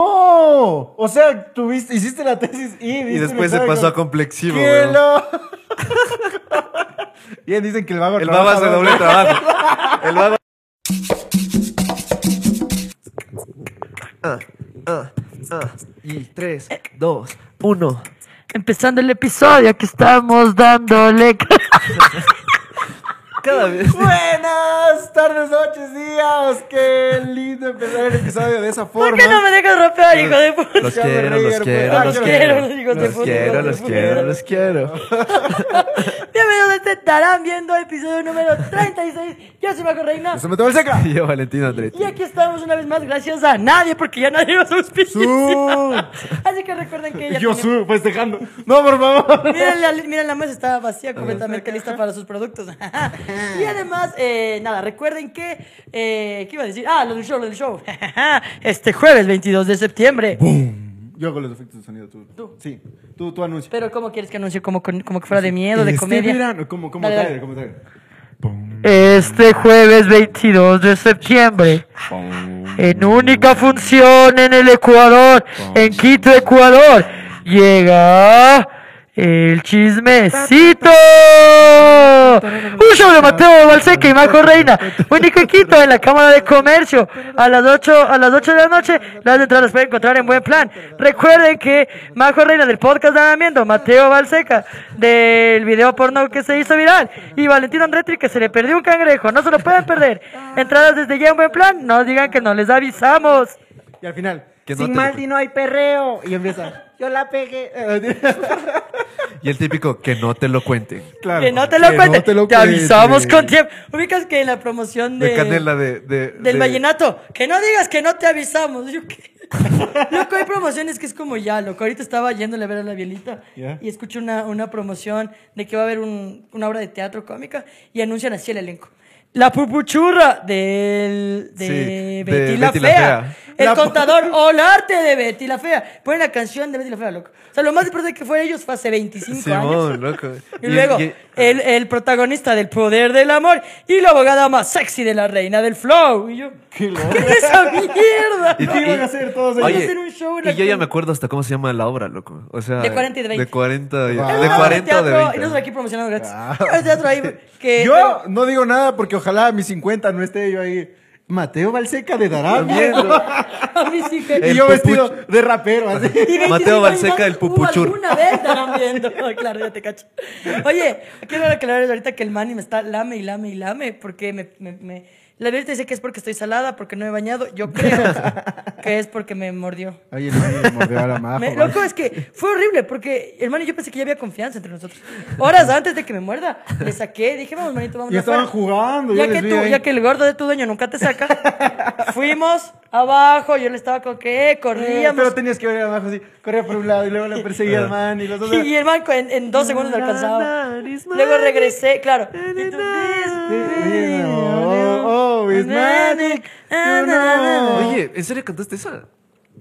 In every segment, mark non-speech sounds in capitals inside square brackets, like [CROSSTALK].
¡Oh! O sea, tuviste, hiciste la tesis y... Y después se pasó a complexivo, ¡Qué weón. lo- [LAUGHS] Bien, dicen que el vago El vago hace doble trabajo. El vago. Ah, ah, ah. Y 3, 2, 1. Empezando el episodio que estamos dándole. [LAUGHS] Cada [LAUGHS] vez. Buenas tardes, noches, días. Qué lindo empezar el episodio de esa forma. ¿Por qué no me dejas rapear, hijo de puta? Los quiero, los quiero, los quiero. los quiero, los quiero, los [LAUGHS] quiero. Bienvenidos a este estarán viendo episodio número 36. Yo soy Marco Reina. Se me tomó el seca. Y yo, Valentino Andretti. Y aquí estamos una vez más, gracias a nadie, porque ya nadie nos auspicia. Así que recuerden que ya Yo tenemos- su, festejando. No, por favor. Miren la, miren, la mesa está vacía, completamente lista para sus productos. [LAUGHS] y además, eh, nada, recuerden que. Eh, ¿Qué iba a decir? Ah, lo del show, lo del show. [LAUGHS] este jueves 22 de septiembre. Yo hago los efectos de sonido, tú. Tú. Sí, tú, tú anuncia. Pero, ¿cómo quieres que anuncie? ¿Como, con- como que fuera de miedo, de Este comedia? verano, como, como Dale, dale. como. Este jueves 22 de septiembre, en única función en el Ecuador, en Quito, Ecuador, llega el chismecito. Un show de Mateo Balseca y Marco Reina, único Quito, en la Cámara de Comercio, a las 8, a las 8 de la noche. Las entradas las pueden encontrar en buen plan. Recuerden que Marco Reina del podcast de Andamiento, Mateo Balseca del video porno que se hizo viral y Valentino Andretti que se le perdió un cangrejo. No se lo pueden perder. Entradas desde ya en buen plan. No digan que no les avisamos. Y al final, Que no sin te- Maldi no hay perreo. Y empieza, yo la pegué. [LAUGHS] Y el típico, que no te lo cuenten. Claro, Que no te lo cuente. te te, lo avisamos cuente. con tiempo. Ubicas que en la promoción de, De canela de. de del de- vallenato, que no digas que no te avisamos. Yo, ¿qué? [LAUGHS] Loco, hay promociones que es como ya, loco. Ahorita estaba yéndole a ver a la Bielita y escucho una, una promoción de que va a haber un- una obra de teatro cómica y anuncian así el elenco. La pupuchurra del, de Sí, de Betty, la, Betty la Fea. El La contador [LAUGHS] o el arte de Betty la Fea. Ponen la canción de Betty la Fea, loco. O sea, lo más importante que fue ellos fue hace 25 años. Simón, loco. [LAUGHS] Y luego, y- el, el protagonista del poder del amor y la abogada más sexy de la reina del flow. Y yo, Qué loco. ¿qué es esa mierda? y- [LAUGHS] ¿Qué y- iban a hacer todos ellos? Oye, hacer un show en y yo ya me acuerdo hasta cómo se llama la obra, loco. O sea, De 40 y de 20. De 40, y- Wow. de Es una obra 40 o de teatro, 20. Y nosotros aquí promocionando gratis. Ah. El teatro ahí que... Yo no digo nada porque ojalá a mis 50 no esté yo ahí. Mateo Balseca de Darán. Viendo. [LAUGHS] A mí sí que... Y El yo vestido de rapero, así. Y 25 Mateo Balseca, más, el pupuchur. alguna vez estarán viendo. claro, ya te cacho. Oye, quiero aclarar ahorita que el Manny me está lame y lame y lame porque me... me, me- la verdad dice que es porque estoy salada, porque no he bañado. Yo creo [LAUGHS] que es porque me mordió. Oye, no me mordió a la majo. Me- loco, es que fue horrible porque, hermano, yo pensé que ya había confianza entre nosotros. Horas antes de que me muerda, le saqué, dije, vamos, manito, vamos Y estaban afuera". jugando, Ya que tú, ya que el gordo de tu dueño nunca te saca, fuimos abajo, yo le estaba con que Eh, corríamos. Pero tenías que ver abajo así. Corría por un lado y luego le perseguía al man y los dos. [LAUGHS] Y el banco en, en dos segundos alcanzaba. Luego regresé, claro. Y tú, Oh, oh, know. Oye, ¿en serio cantaste esa?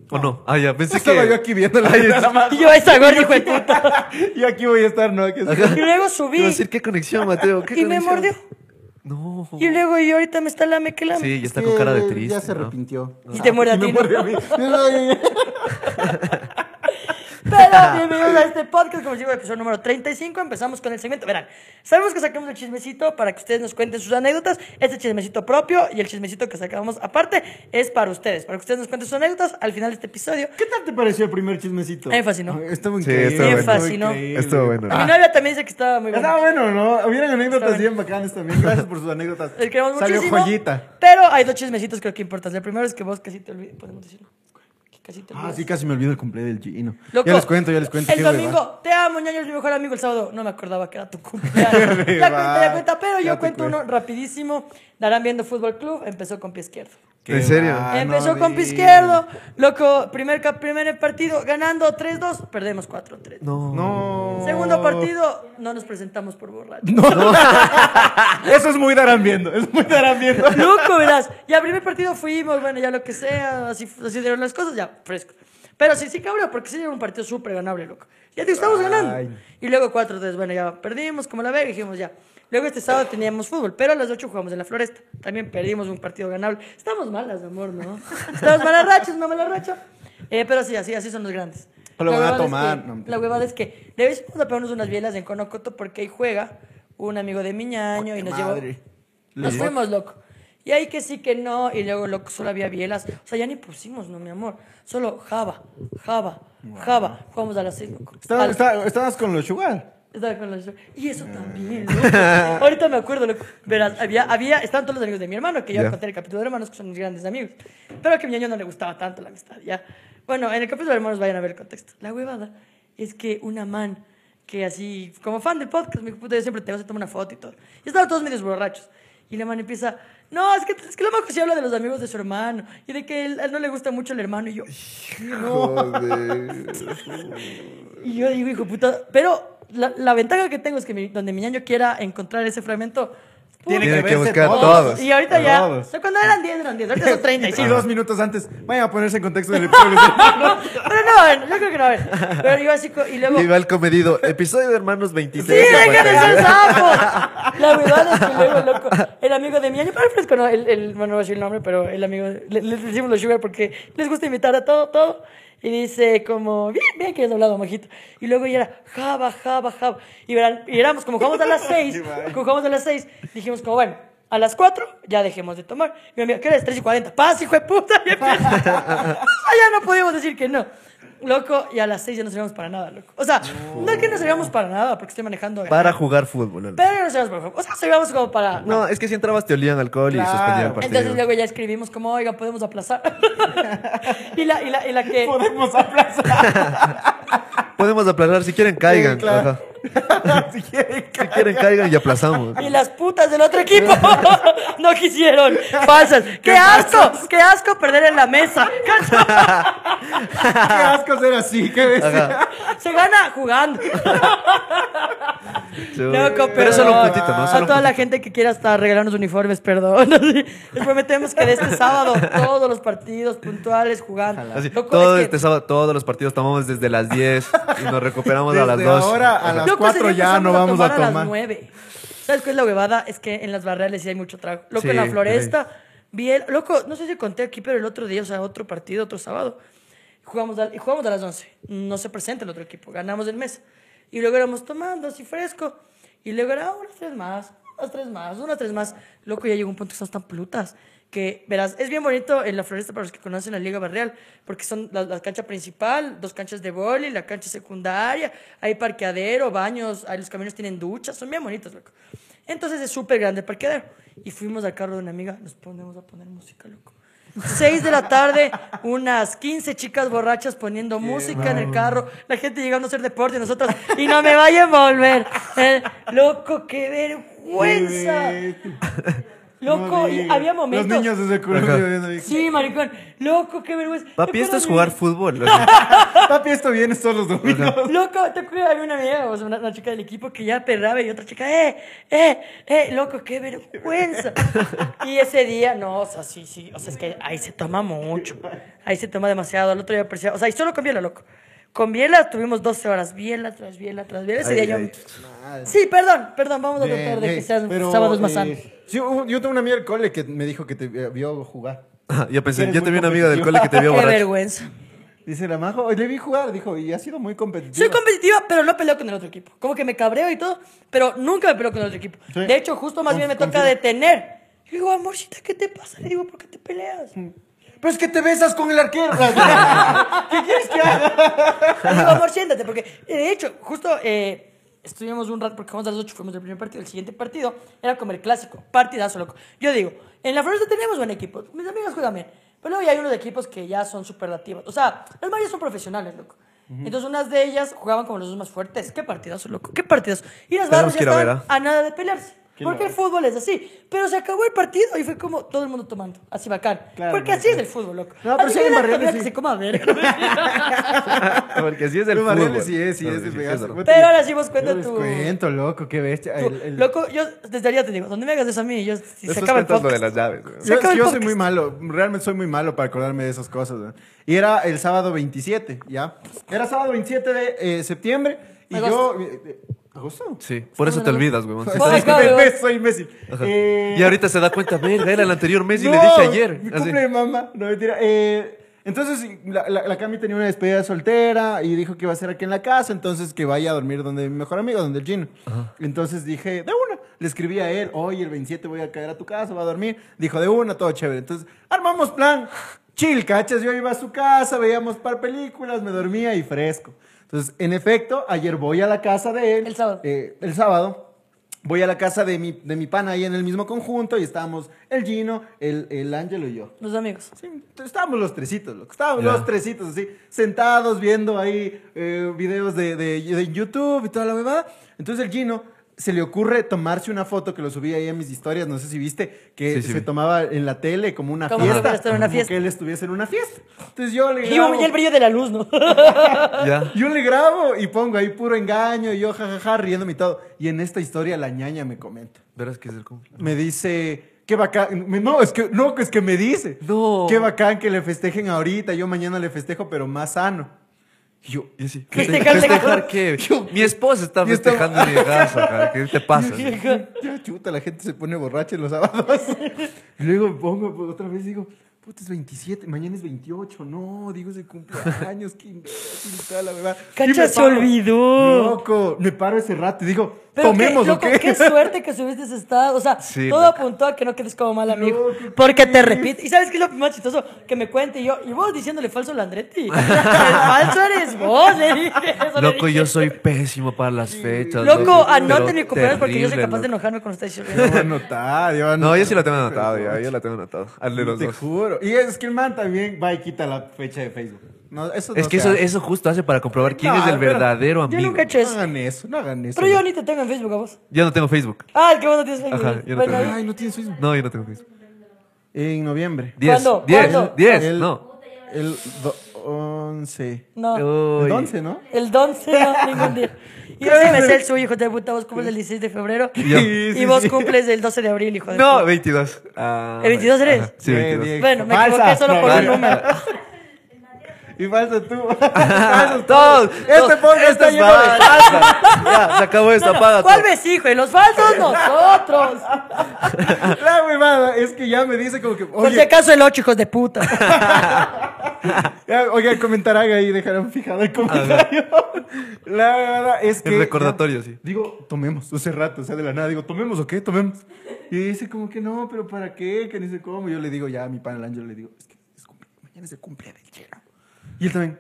¿O no? Ah, ya, pensé Estaba que. yo aquí la [LAUGHS] más. Y yo, esa gorda, hijo de puta. [LAUGHS] Yo aquí voy a estar, ¿no? Y luego Iba a subí decir, ¿qué conexión, Mateo? ¿Qué y me conexión? mordió. No. Y luego yo ahorita me está lame que lame. Sí, ya está con cara de triste. Ya se ¿no? arrepintió. Y te [LAUGHS] muerde a Y ti, ¿no? Pero [LAUGHS] bienvenidos a este podcast, como les digo, episodio número 35. Empezamos con el segmento. Verán, sabemos que sacamos el chismecito para que ustedes nos cuenten sus anécdotas. Este chismecito propio y el chismecito que sacamos aparte es para ustedes, para que ustedes nos cuenten sus anécdotas al final de este episodio. ¿Qué tal te pareció el primer chismecito? Me fascinó. Estuvo Sí, increíble. estuvo Me fascinó. Estuvo bueno. Mi novia también dice que estaba muy bueno. Estaba bueno, ¿no? Hubieran anécdotas bien bacanas también. Gracias por sus anécdotas. Les queremos Salió muchísimo. joyita. Pero hay dos chismecitos creo que importantes. El primero es que vos casi te olvidas, podemos decirlo. Casi te Ah, sí, casi me olvido el cumpleaños del. Loco, ya les cuento, ya les cuento. El domingo, te amo, ñaño, es mi mejor amigo. El sábado, no me acordaba que era tu cumpleaños. ya cuenta, ya cuenta, pero Ya yo cuento cuento. uno rapidísimo. Darán viendo Fútbol Club, empezó con pie izquierdo. Qué ¿En serio? va, empezó no con pie izquierdo. Loco, primer, primer partido ganando 3-2, perdemos 4-3. No. No. Segundo partido, no nos presentamos por borracho. [LAUGHS] Eso es muy darán viendo. Es muy darán viendo. Loco, verás. Ya primer partido fuimos, bueno, ya lo que sea, así, así dieron las cosas, ya, fresco. Pero sí, sí, cabrón, porque sí era un partido súper ganable, loco. Ya te estamos ganando. Y luego 4-3, bueno, ya perdimos, como la ve, dijimos ya. Luego este sábado teníamos fútbol, pero a las 8 jugamos en la Floresta. También perdimos un partido ganable. Estamos malas, amor, ¿no? Estamos malas rachas, una mala racha. Eh, pero sí, así, así son los grandes. Lo La van a huevada es tomar, que- no, la huevada es que de vez en pegarnos unas bielas en Conocoto porque ahí juega un amigo de Miñaño y nos madre. llevó. Nos fuimos, loco. Y ahí que sí que no, y luego, loco, solo había bielas. O sea, ya ni pusimos, no, mi amor. Solo Java, Java, Java. Jugamos a las seis, loco. Estaba- Al- estaba- Estabas con los Sugar. Estaba con los- Y eso también, loco. [LAUGHS] Ahorita me acuerdo, loco. Verás, había, había, estaban todos los amigos de mi hermano, que yo Ya. conté en el capítulo de hermanos, que son mis grandes amigos. Pero que a mi año no le gustaba tanto la amistad, ya. Bueno, en el capítulo de hermanos vayan a ver el contexto. La huevada es que una man, que así, como fan del podcast, mi puta, yo siempre te vas a tomar una foto y todo. Y estaban todos medios borrachos. Y la man empieza, no, es que, es que la man se habla de los amigos de su hermano y de que él, a él no le gusta mucho el hermano. Y yo, [LAUGHS] Y yo digo, hijo puta, pero la, la ventaja que tengo es que mi- donde mi ñaño quiera encontrar ese fragmento, Tiene que que buscar todos. todos. Y ahorita ya, Todos. o sea, cuando eran 10, eran 10, ahorita son 30 y [LAUGHS] sí. dos minutos antes, vayan a ponerse en contexto del episodio. [LAUGHS] Pero no, yo creo que no, a ver. Pero yo así, y luego... Y va el comedido, episodio de Hermanos Sí, 26. deja de 56. ser sapo. [LAUGHS] La verdad es que luego, loco, el amigo de mi año, pero fresco, no, el, el, bueno, no voy a decir el nombre, pero el amigo, le, le decimos los sugar porque les gusta invitar a todo, todo. Y dice como, bien, bien que has hablado, majito. Y luego ya era, java, java, java. Y, verán, y éramos, como jugamos a las [LAUGHS] seis, como jugamos a las seis, dijimos como, bueno, a las cuatro ya dejemos de tomar. Y mi amigo, ¿qué eres? 3 y 40. Paz, hijo de puta. [LAUGHS] Ya [LAUGHS] no podíamos decir que no. Loco, y a las seis ya no servíamos para nada, loco. O sea, no es que no servíamos para nada, porque estoy manejando. Para jugar fútbol. Pero no servíamos para jugar. O sea, servíamos como para. No, es que si entrabas te olían alcohol y suspendían el partido. Entonces luego ya escribimos como, oiga, podemos aplazar. [LAUGHS] y, la, y, la, y la que. [LAUGHS] Podemos aplazar. [LAUGHS] Podemos aplazar, si quieren caigan. Sí, claro. Ajá. [LAUGHS] si quieren. Si quieren caigan y aplazamos. Y las putas del otro equipo [LAUGHS] no quisieron. Falsas. [LAUGHS] ¡Qué asco! ¡Qué asco perder en la mesa! Qué asco ser así, qué. Se gana jugando. Loco, Pero solo un perdón. puntito, ¿no? A un toda la gente que quiera hasta regalarnos uniformes, perdón. Les prometemos que de este sábado todos los partidos puntuales jugando. Loco, todo es que- este sábado, todos los partidos tomamos desde las 10 y nos recuperamos a las Desde 2. ahora a las Loco, 4 ese día ya no vamos a a las tomar. 9. ¿Sabes qué es la huevada? Es que en las barreales sí hay mucho trago. Loco, Sí, en la floresta, bien, loco, no sé si conté aquí, pero el otro día, o sea, otro partido, otro sábado, jugamos a, y jugamos a las 11. No se presenta el otro equipo, ganamos el mes. Y luego éramos tomando así fresco. Y luego era unas tres más, unas tres más, unas tres más. Loco, ya llegó un punto que estamos tan plutas. Que, verás, es bien bonito en la floresta para los que conocen la Liga Barrial, porque son la, la cancha principal, dos canchas de boli, la cancha secundaria, hay parqueadero, baños, ahí los caminos tienen duchas, son bien bonitos, loco. Entonces es súper grande el parqueadero. Y fuimos al carro de una amiga, nos ponemos a poner música, loco. Seis de la tarde, unas 15 chicas borrachas poniendo música en el carro, la gente llegando a hacer deporte nosotros, y no me vaya a envolver. Eh, loco, qué vergüenza. Loco, y había momentos. Los niños desde el ahí. Sí, maricón. Loco, qué vergüenza. Papi, ¿Te esto es jugar fútbol. [LAUGHS] Papi, esto viene todos los domingos. Loco, te acuerdas, había una amiga, o sea, una, una chica del equipo que ya perraba y otra chica, eh, eh, eh, loco, qué vergüenza. Y ese día, no, o sea, sí, sí, o sea, es que ahí se toma mucho, ahí se toma demasiado, al otro día parecía, o sea, y solo con biela, loco. Con biela tuvimos 12 horas, biela tras biela tras biela, ese Ay, día yo... Sí, perdón, perdón, vamos a Bien, tratar de que bien. sean Pero, sábados más eh, sí, yo tengo una amiga del cole que me dijo que te eh, vio jugar. [LAUGHS] Yo pensé, Eres muy te vi una amiga del cole que te vio [LAUGHS] Qué borracho. vergüenza. Dice la majo, "Oye, le vi jugar, dijo, y ha sido muy competitivo. Soy competitiva, pero no peleo con el otro equipo. Como que me cabreo y todo, pero nunca me peleo con el otro equipo. Sí. De hecho, justo más Conf- bien me toca confirmo. detener. Yo digo, amorcita, ¿qué te pasa? Le digo, ¿por qué te peleas? Le Pero es que te besas con el arquero. [LAUGHS] ¿Qué quieres que haga? digo, amor, siéntate, porque eh, de hecho, justo eh, estuvimos un rato, porque jugamos a las 8, fuimos el primer partido. El siguiente partido era como el clásico, partidazo, loco. Yo digo, en la floresta tenemos buen equipo, mis amigas juegan bien, pero luego ya hay unos equipos que ya son superlativos. O sea, las mayas son profesionales, loco. Entonces, unas de ellas jugaban como los dos más fuertes. Qué partidazo, loco. Qué partidazo. Y las barras ya ir a ver, estaban a nada de pelearse. Porque el fútbol es así. Pero se acabó el partido y fue como todo el mundo tomando. Así bacán. Claro, Porque así es el fútbol, loco. No, pero Así sí hay barriales, que se coma verga. [LAUGHS] Porque así es el fútbol. barriales sí es, sí No, es Pero ahora sí vos cuenta tu- cuento, loco, qué bestia. Tú, El- el- Loco, yo desde allá te digo, donde me hagas eso a mí, yo, si se acaba el lo de podcast. las llaves. Yo, acaba el yo soy podcast. muy malo, realmente soy muy malo para acordarme de esas cosas. ¿no? Y era el sábado 27, ¿ya? Era sábado 27 de eh, septiembre y yo... ¿Agosto? Sí, por eso te olvidas, güey. Soy imbécil. Eh, Y ahorita se da cuenta, verga, era el anterior mes y no, le dije ayer. Mi cumple mamá. No, mentira. Eh, Entonces, la, la, la Cami tenía una despedida soltera y dijo que iba a ser aquí en la casa, entonces que vaya a dormir donde mi mejor amigo, donde el Gino. Entonces dije, de una, le escribí a él, oye, el 27 voy a caer a tu casa, va a dormir. Dijo, de una, todo chévere. Entonces, armamos plan, chill, cachas, yo iba a su casa, veíamos par películas, me dormía y fresco. Entonces, en efecto, ayer voy a la casa de él. El sábado. eh, el sábado. Voy a la casa de mi, de mi pana ahí en el mismo conjunto y estábamos el Gino, el, el Ángelo y yo. Los amigos. Sí, estábamos los tresitos, loco. Estábamos los tresitos, así, sentados viendo ahí eh, videos de, de- de YouTube y toda la bebada. Entonces el Gino se le ocurre tomarse una foto que lo subí ahí en mis historias, no sé si viste, que Sí, sí se vi. tomaba en la tele como una Como fiesta. fuera a estar en una como fiesta. que él estuviese en una fiesta. Entonces yo le Y grabo, ya el brillo de la luz, ¿no? [LAUGHS] Ya. yo le grabo y pongo ahí puro engaño y yo jajaja riéndome y todo. Y en esta historia la ñaña me comenta. Verás que es el cumpleaños. Me dice, qué bacán. No, es que, no, es que me dice. No. Qué bacán que le festejen ahorita. Yo mañana le festejo, pero más sano. Y yo, Y así, Festejar, ¿Festejar qué? Mi esposa está Yo estaba- festejando en mi casa, cara. ¿Qué te pasa? ya chuta, la gente se pone borracha en los sábados. [LAUGHS] y luego pongo pues, otra vez digo, puta, es 27, mañana es 28. No, digo, es el cumpleaños, qué imbécil, toda la verdad. Cacha, se olvidó. Loco, me paro ese rato y digo, Pero tomemos qué, o loco, qué. qué suerte que subiste ese estado. O sea, [LAUGHS] Sí, todo loco. apuntó a que no quedes como mal amigo. Loco, porque ¿qué te repite. ¿Y sabes qué es lo más chistoso? Que me cuente y yo, y vos diciéndole falso al Andretti. [LAUGHS] El falso eres vos, le dije. Eso le Loco, dije. yo soy pésimo para las fechas. Loco, anoten pero mi cumpleaños porque yo soy capaz de loco. enojarme con ustedes. Yo voy a anotar, yo voy a No, yo sí la tengo anotado, ya. Yo la tengo anotado. Al de los Te dos. juro. Y es que el man también va y quita la fecha de Facebook. No, eso Es no que se eso, hace. eso justo hace para comprobar quién No, es el pero verdadero Yo amigo. nunca he hecho No eso. hagan eso, no hagan eso. Pero yo ni te tengo en Facebook a vos. Yo no tengo Facebook. Ah, el que vos no tienes Facebook. Ajá, yo no Bueno, tengo. Ay, no tienes Facebook. No, yo no tengo Facebook. En noviembre. 10. ¿Cuándo? 10. ¿Cuándo? 10. El- No. El do- 11. no. Uy. El 11, ¿no? El 11 no, ningún [LAUGHS] día. Y yo sí me sé el suyo, hijo de puta. Vos cumples el 16 de febrero. Yo. Y vos cumples el 12 de abril, hijo de No, puta. 22. Ah, ¿El 22 eres? ajá, Sí, Bien, 22. bien. Bueno, me Falsa. equivoqué solo por un número. [LAUGHS] Y falsa tú. [LAUGHS] Falsos Todos. Este podcast está lleno de falsa. [LAUGHS] Ya, se acabó esto, apaga ¿Cuál todo. ves, hijo? Y los falsos, nosotros. [LAUGHS] La huevada es que ya me dice como que, Por si acaso el 8, hijos de puta. ya, oigan, comentarán ahí, dejarán fijado el comentario. La huevada es que... El recordatorio, sí. Digo, tomemos, hace rato, o sea, de la nada, digo, ¿tomemos o qué? Tomemos. Y dice como que no, pero ¿para qué? Que ni sé cómo. Yo le digo ya a mi pan el ángel, le digo, es que es cumple- mañana es el cumpleaños del Chera. Y él también,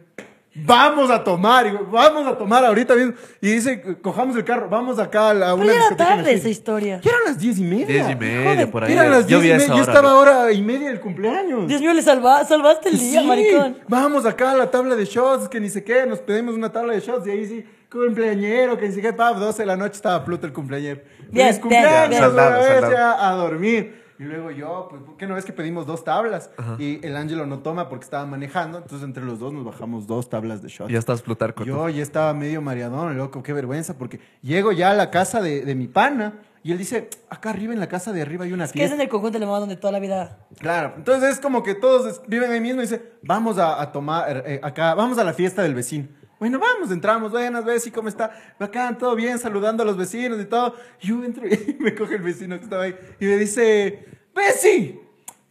vamos a tomar, vamos a tomar ahorita mismo. Y dice, cojamos el carro, vamos acá a la, una Pero era tarde esa historia. Ya eran las diez y media. 10 y media, por ahí. Eran las Yo diez y media, yo estaba loco. hora y media del cumpleaños. Dios mío, le salva- salvaste el día, Sí, maricón. Vamos acá a la tabla de shots, que ni sé qué, nos pedimos una tabla de shots y ahí sí, cumpleañero, que ni sé qué, pap, 12 de la noche estaba Pluto el cumpleañero. Bien, bien, cumpleaños, bien. otra Saldado, vez, saldado. ya a dormir. Y luego yo, pues, ¿por qué no ves que pedimos dos tablas? Y el Ángelo no toma porque estaba manejando, entonces entre los dos nos bajamos dos tablas de shots. Ya estás Plutarco. tú. Yo ya estaba medio mareadón, loco, qué vergüenza, porque llego ya a la casa de, de mi pana y él dice, acá arriba en la casa de arriba hay una Que es en el conjunto de la mamá donde toda la vida. Claro, entonces es como que todos es- viven ahí mismo y dice, vamos a, a tomar eh, acá, vamos a la fiesta del vecino. Bueno, vamos, entramos, buenas, Bessie, ¿cómo está? Bacán, todo bien, saludando a los vecinos y todo. Y yo entro y [LAUGHS] me coge el vecino que estaba ahí y me dice, Bessie,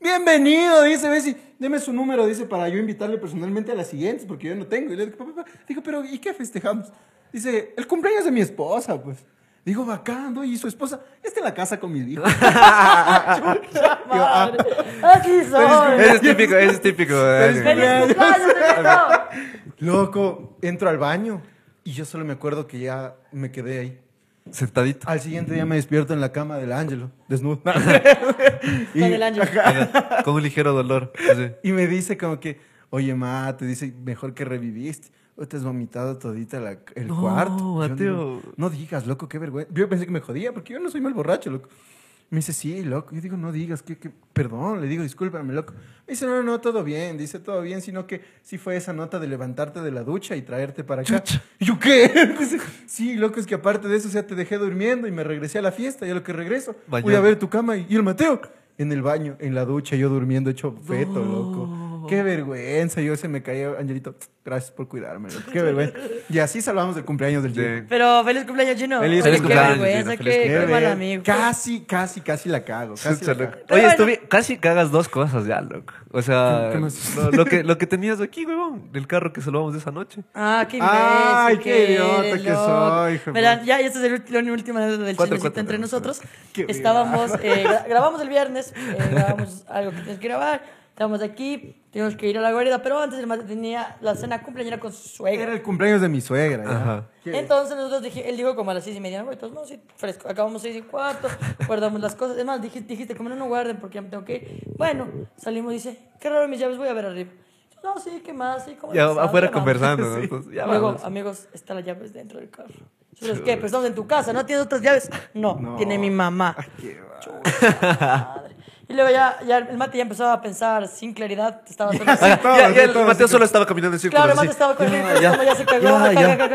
bienvenido, dice Bessie, deme su número, dice, para yo invitarle personalmente a las siguientes, porque yo no tengo. Y le digo, papá, pero ¿y qué festejamos? Dice, el cumpleaños de mi esposa, pues. Digo, bacán, ¿no? ¿Y su esposa? Está en la casa con mis hijos. Así soy. Ese es típico, ese es típico. Feliz ¡Feliz cumpleaños! [LAUGHS] Loco, entro al baño y yo solo me acuerdo que ya me quedé ahí. Sentadito. Al siguiente día me despierto en la cama del Ángelo, desnudo. y, Con el Ángelo. Con un ligero dolor. así. y me dice como que, oye, ma, te dice, mejor que reviviste. Te has vomitado todita la- el No, cuarto. Mateo. digo, no digas, loco, qué vergüenza. Yo pensé que me jodía porque yo no soy mal borracho, loco. Me dice, sí, loco. Yo digo, no digas, que, que- perdón, le digo, discúlpame, loco. Me dice, no, no, todo bien. Dice, todo bien, sino que sí fue esa nota de levantarte de la ducha y traerte para acá. Y yo, ¿qué? [LAUGHS] Dice, sí, loco, es que aparte de eso, o sea, te dejé durmiendo y me regresé a la fiesta y a lo que regreso, voy Bañado. a ver tu cama y, y el Mateo en el baño, en la ducha, yo durmiendo hecho feto, loco. Qué vergüenza. Yo se me cayó, Angelito. [TSK] Gracias por cuidarme. Qué [LAUGHS] vergüenza. Y así salvamos el cumpleaños del Gino. Sí. Pero feliz cumpleaños, Gino. Feliz Oye, cumpleaños, Qué vergüenza, Gino, qué, feliz qué Qué mal amigo. Casi, casi, casi la cago. Casi la cago. Oye, bueno. estuve, casi cagas dos cosas ya, loco. O sea, ¿Qué- qué más? lo, lo que, lo que tenías aquí, huevón, del carro que salvamos de esa noche. Ah, qué imbécil. Ay, qué idiota que soy, Verán, ya, ya esta es la última del Cuatro, chismecito cuatro, entre nosotros. Qué Estábamos, eh, gra- grabamos el viernes, eh, grabamos algo que tienes que grabar. Estábamos aquí, teníamos que ir a la guarida, pero antes el mate tenía la cena cumpleañera con su suegra. Era el cumpleaños de mi suegra. ya. Ajá. Qué- Entonces nosotros dije, él dijo como a las seis y media, no, entonces no, sí, fresco, acabamos seis y cuarto, guardamos las cosas, es más, dijiste, dijiste como no, no guarden porque ya me tengo que ir. Bueno, salimos, dice, qué raro mis llaves, voy a ver arriba. Yo, No, sí, ¿qué más? Sí, ¿cómo Ya afuera Ya vamos". conversando, ¿no? Entonces, ya Luego, vamos. amigos, están las llaves dentro del carro. ¿Nosotros qué? Pues estamos en tu casa, ¿no tienes otras llaves? No, No. tiene mi mamá. Qué va. Madre. Y luego ya, ya el mate ya empezaba a pensar sin claridad, estaba solo así. Ya, ya, ya el Mateo solo estaba caminando en círculos Claro, el mate así. estaba con el Ya, ya se cagó.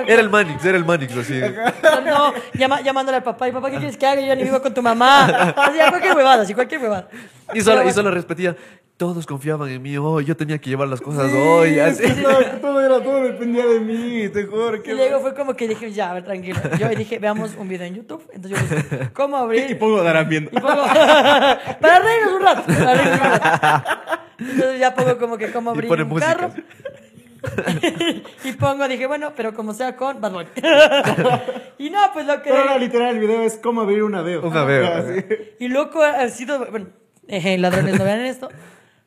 Era el Manix, era el Manix, así. No, llama- llamándole al papá. Y papá, ¿qué quieres que haga? Yo ya ni vivo con tu mamá. Así, a cualquier huevada, así, cualquier huevada. Y solo, y solo repetía, todos confiaban en mí hoy, yo tenía que llevar las cosas Sí, hoy. Así. todo, era, todo dependía de mí, te juro. Y luego fue como que dije, ya, a ver, tranquilo. Yo dije, veamos un video en YouTube. Entonces yo busqué, ¿cómo [LAUGHS] abrir? Y pongo darán viendo. Y pongo, [LAUGHS] para reírnos un rato. Para reírnos un rato. Entonces ya pongo como que cómo abrir un música. carro. [LAUGHS] y pongo, dije, bueno, pero como sea con Bad Bunny. y no, pues lo que... Pero no, literal, el video es cómo abrir una veo. Una veo. Ah, sí. Y loco ha sido, bueno, eh, ladrones no vean esto,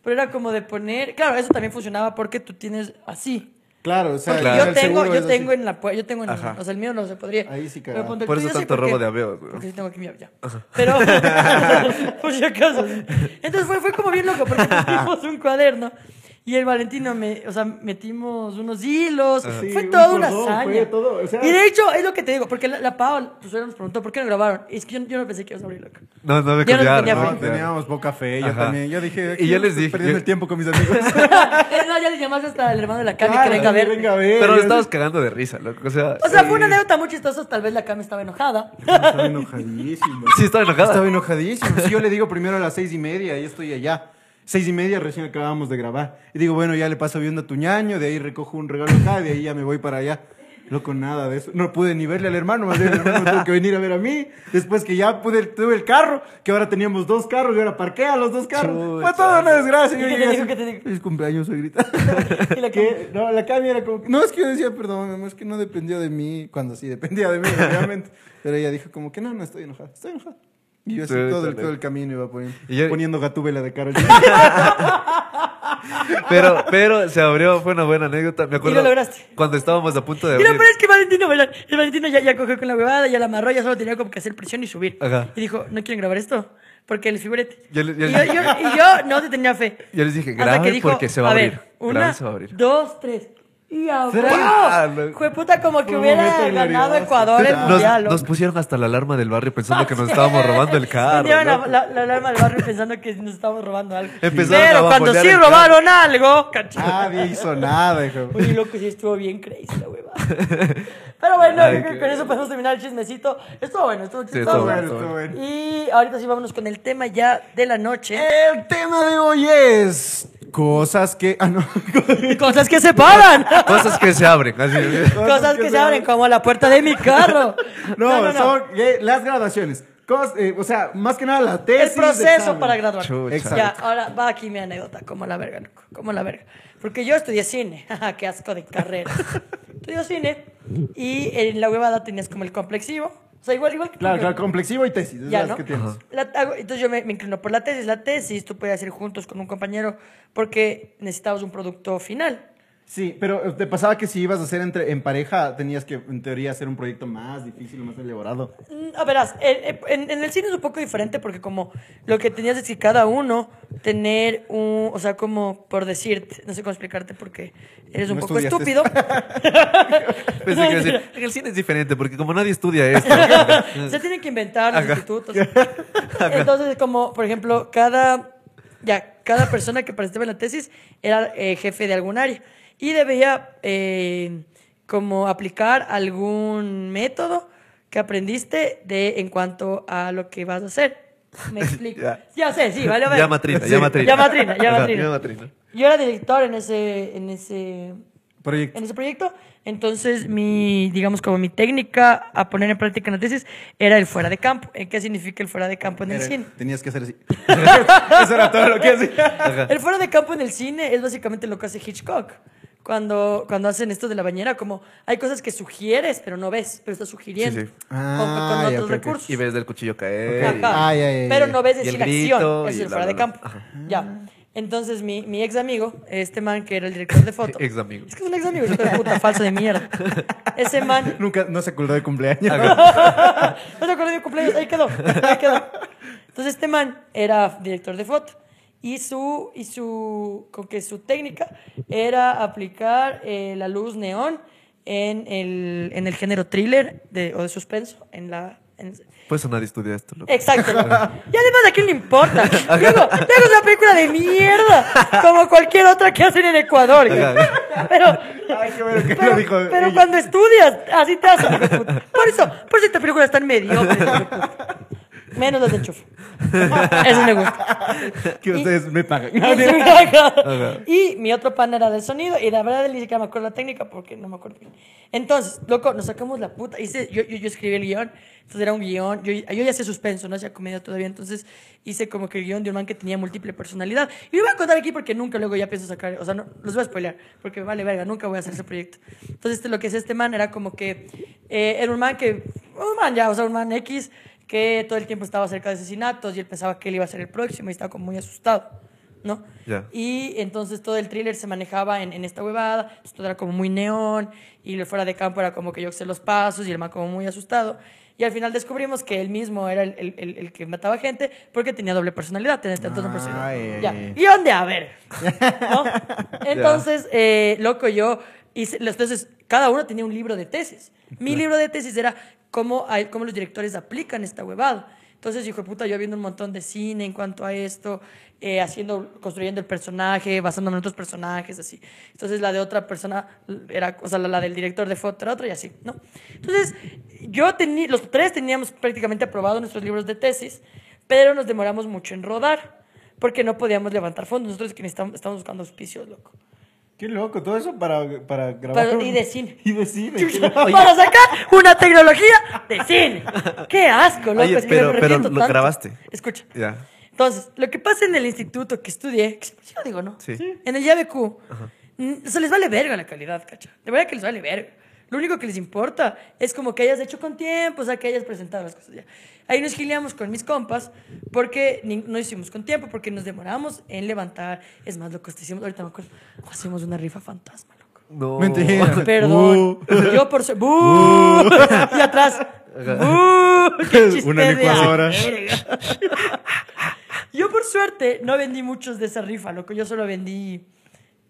pero era como de poner, claro, eso también funcionaba porque tú tienes así. Claro, o sea, Porque Claro. yo el tengo, yo tengo así. en la yo tengo en, Ajá. o sea, el mío no se podría. Ahí sí Pero ponte el Por eso tanto porque- robo de aveo, güey. Porque sí tengo aquí mi ya. Pero, [LAUGHS] [LAUGHS] por si acaso. Entonces fue, fue como bien loco, porque metimos [LAUGHS] un cuaderno y el Valentino, me, o sea, metimos unos hilos. Sí, fue un toda una cordón, hazaña. fue todo, o sea- y de hecho, es lo que te digo, porque la, la Pau, tu suegra nos preguntó, ¿por qué no grabaron? Y es que yo, yo no pensé que ibas a abrir loco. No, no me Ya no tenía no teníamos poca fe, yo Ajá. también. Yo dije, Y yo les dije- Perdiendo yo- el tiempo con mis amigos. [LAUGHS] [LAUGHS] no, ya le llamaste hasta el hermano de la Cami Claro, que venga a ver. Venga a ver. Pero nos estabas cagando de risa, loco. O sea, O sea, fue una anécdota muy chistosa, tal vez la Cami estaba enojada. Estaba enojadísimo. [LAUGHS] sí, estaba enojada. Estaba enojadísimo. Si yo le digo primero a las seis y media, y estoy allá. Seis y media recién acabamos de grabar. Y digo, bueno, ya le paso viendo a tu ñaño, de ahí recojo un regalo acá, de ahí ya me voy para allá. Loco, nada de eso. No pude ni verle al hermano, más bien el hermano tuvo que venir a ver a mí. Después que ya pude, tuve el carro, que ahora teníamos dos carros, y ahora parqué a los dos carros. Fue toda una desgracia. ¿Y Yo llegué así, ¿Qué te dijo? Feliz cumpleaños, suegrita. [LAUGHS] Y la que, no, la Cami era como, que- no, es que yo decía, perdón, mi amor, es que no dependía de mí, cuando sí dependía de mí, obviamente. Pero ella dijo como que no, no estoy enojada, estoy enojada. Y yo así Sí, todo, el, chale. todo el camino iba poniendo, Y yo- poniendo gatúbela de cara. [LAUGHS] Pero, pero se abrió, fue una buena anécdota. Me acuerdo. lo lograste. Cuando estábamos a punto de Mira, abrir. pero es que Valentino. El Valentino ya, ya cogió con la huevada, ya la amarró, ya solo tenía como que hacer presión y subir. Ajá. Y dijo, ¿no quieren grabar esto? Porque el figurete. Yo y, yo, yo- y yo no te tenía fe. Yo les dije, dijo, porque se va a abrir. ver, una, Graben, se va a abrir. dos, tres. Y. ¡Fra! Fue puta como que hubiera ganado. Ecuador el Nos, mundial. nos pusieron hasta la alarma del barrio pensando que nos estábamos robando el carro. Prendieron la, loco. la, la alarma del barrio pensando que nos estábamos robando algo. Empezaron Pero cuando sí robaron algo, cacho. Nadie hizo nada, hijo. Oye, loco, sí estuvo bien crazy la huevada. Pero bueno, Ay, creo que con eso podemos terminar el chismecito. Estuvo bueno, estuvo Sí, estuvo bueno, estuvo bueno. Y ahorita sí vámonos con el tema ya de la noche. El tema de hoy es cosas que... Ah, no. [LAUGHS] Cosas que se paran. Cosas que se abren. Así. Cosas que se abren como la puerta de mi carro. [LAUGHS] No, son eh, las graduaciones. Cos- eh, o sea, más que nada la El tesis. proceso examen. para graduar. Chucha. Exacto. Ya, ahora va aquí mi anécdota, como la verga, loco, como la verga. Porque yo estudié cine, Jaja, [LAUGHS] qué asco de carrera. Estudié cine y en la huevada tenías como el complexivo. O sea, igual, igual que Claro, claro, complexivo y tesis. es Ya, las ¿no? que tienes. La- hago- entonces yo me, me inclino por la tesis. La tesis tú puedes hacer juntos con un compañero porque necesitabas un producto final. Sí, pero eh, te pasaba que si ibas a hacer entre, en pareja, tenías que, en teoría, hacer un proyecto más difícil, más elaborado. Mm, A verás, eh, eh, en, en el cine es un poco diferente porque como lo que tenías es que cada uno tener un, o sea, como por decirte, no sé cómo explicarte porque eres un No poco estudiaste. estúpido. [LAUGHS] Pensé que iba a decir, en [LAUGHS] el cine es diferente porque como nadie estudia [LAUGHS] esto. Se tienen que inventar los institutos. Entonces, como, por ejemplo, cada, ya, cada persona que participaba en la tesis era eh, jefe de algún área y debía eh, como aplicar algún método que aprendiste de en cuanto a lo que vas a hacer. Me [LAUGHS] explico. Ya. ya. sé, sí, vale. vale. Ya matrina, ya matrina. Ya matrina, ya [LAUGHS] matrina. ya matrina. yo era director en ese, en ese, Proyecto. en ese proyecto. Entonces, mi, digamos, como mi técnica a poner en práctica en la tesis era el fuera de campo. Eh, ¿Qué significa el fuera de campo en el Era- cine? Tenías que hacer así. [LAUGHS] Eso era todo lo que hacía. El fuera de campo en el cine es básicamente lo que hace Hitchcock. Cuando, cuando hacen esto de la bañera, como hay cosas que sugieres, pero no ves, pero estás sugiriendo. Sí, sí. Con, Ah, con ya, otros recursos. Y ves del cuchillo caer. Ok. y- Ajá. Ah, ya, ya, ya. Pero no ves decir grito acción, es el fuera de campo. bla. Ya. Entonces, mi, mi ex amigo, este man que era el director de foto. [LAUGHS] Ex amigo. Es que es un ex amigo, hijo de puta, [LAUGHS] falso de mierda. Ese man. [LAUGHS] Nunca, no se acordó de cumpleaños. No te acuerdas de cumpleaños, ahí quedó, ahí quedó. Entonces, este man era director de foto. Y su, y su, con que su técnica era aplicar eh, la luz neón en el, en el género thriller de, o de suspenso. En la, en- Pues nadie estudia esto, loco. Exacto. [LAUGHS] Y además, ¿a quién le importa? Luego, luego es una película de mierda, como cualquier otra que hacen en Ecuador. Pero, Ay, qué bueno que pero, lo dijo. pero ella. cuando estudias, así te hacen. Por eso, por eso esta película es tan mediocre. Menos las de enchufe. Eso me gusta. Que ustedes me pagan. [LAUGHS] y mi otro pan era de sonido y la verdad ni siquiera me acuerdo la técnica porque no me acuerdo bien. Entonces, loco, nos sacamos la puta. Hice, yo, yo, yo escribí el guion, entonces era un guion. Yo, yo ya hacía suspenso, no hacía comedia todavía. Entonces hice como que el guion de un man que tenía múltiple personalidad. Y lo voy a contar aquí porque nunca luego ya pienso sacar. O sea, no, los voy a spoilear porque me vale verga, nunca voy a hacer ese proyecto. Entonces, este, lo que es este man era como que eh, era un man que. Un man ya, o sea, un man X que todo el tiempo estaba cerca de asesinatos y él pensaba que él iba a ser el próximo y estaba como muy asustado, ¿no? Y entonces todo el thriller se manejaba en, en esta huevada, todo era como muy neón, y lo fuera de campo era como que yo sé los pasos, y el man como muy asustado. Y al final descubrimos que él mismo era el, el- el- el que mataba gente porque tenía doble personalidad, tenía tanto una personalidad. Ya. Guión de a ver. ¿no? [LAUGHS] Entonces, eh, loco, yo hice, entonces cada uno tenía un libro de tesis. Mi libro de tesis era cómo, hay, cómo los directores aplican esta huevada. Entonces, hijo de puta, yo viendo un montón de cine en cuanto a esto, eh, haciendo, construyendo el personaje, basándome en otros personajes, así. Entonces, la de otra persona era, o sea, la, la del director de foto era otra y así, ¿no? Entonces, yo tenía, los tres teníamos prácticamente aprobado nuestros libros de tesis, pero nos demoramos mucho en rodar, porque no podíamos levantar fondos. Nosotros que estamos buscando auspicios, loco. Qué loco, todo eso para, para grabar. Para- y de cine. [LAUGHS] Y de cine. [LAUGHS] Para sacar una tecnología de cine. Qué asco, loco. Oye, es que pero- me pero lo tanto. grabaste. Escucha. Ya. Entonces, lo que pasa en el instituto que estudié, que sí lo digo, ¿no? Sí. En el mm, se les vale verga la calidad, cacha. De verdad que les vale verga. Lo único que les importa es como que hayas hecho con tiempo, o sea, que hayas presentado las cosas ya. Ahí nos gileamos con mis compas porque ni- no hicimos con tiempo, porque nos demoramos en levantar. Es más, loco, hicimos, ahorita me acuerdo, hacemos una rifa fantasma, loco. No. [LAUGHS] Mentira. [LAUGHS] Perdón. Uh. Yo por su... ¡Bú! [LAUGHS] Y atrás. ¡Qué Una licuadora. Yo por suerte no vendí muchos de esa rifa, loco. Yo solo vendí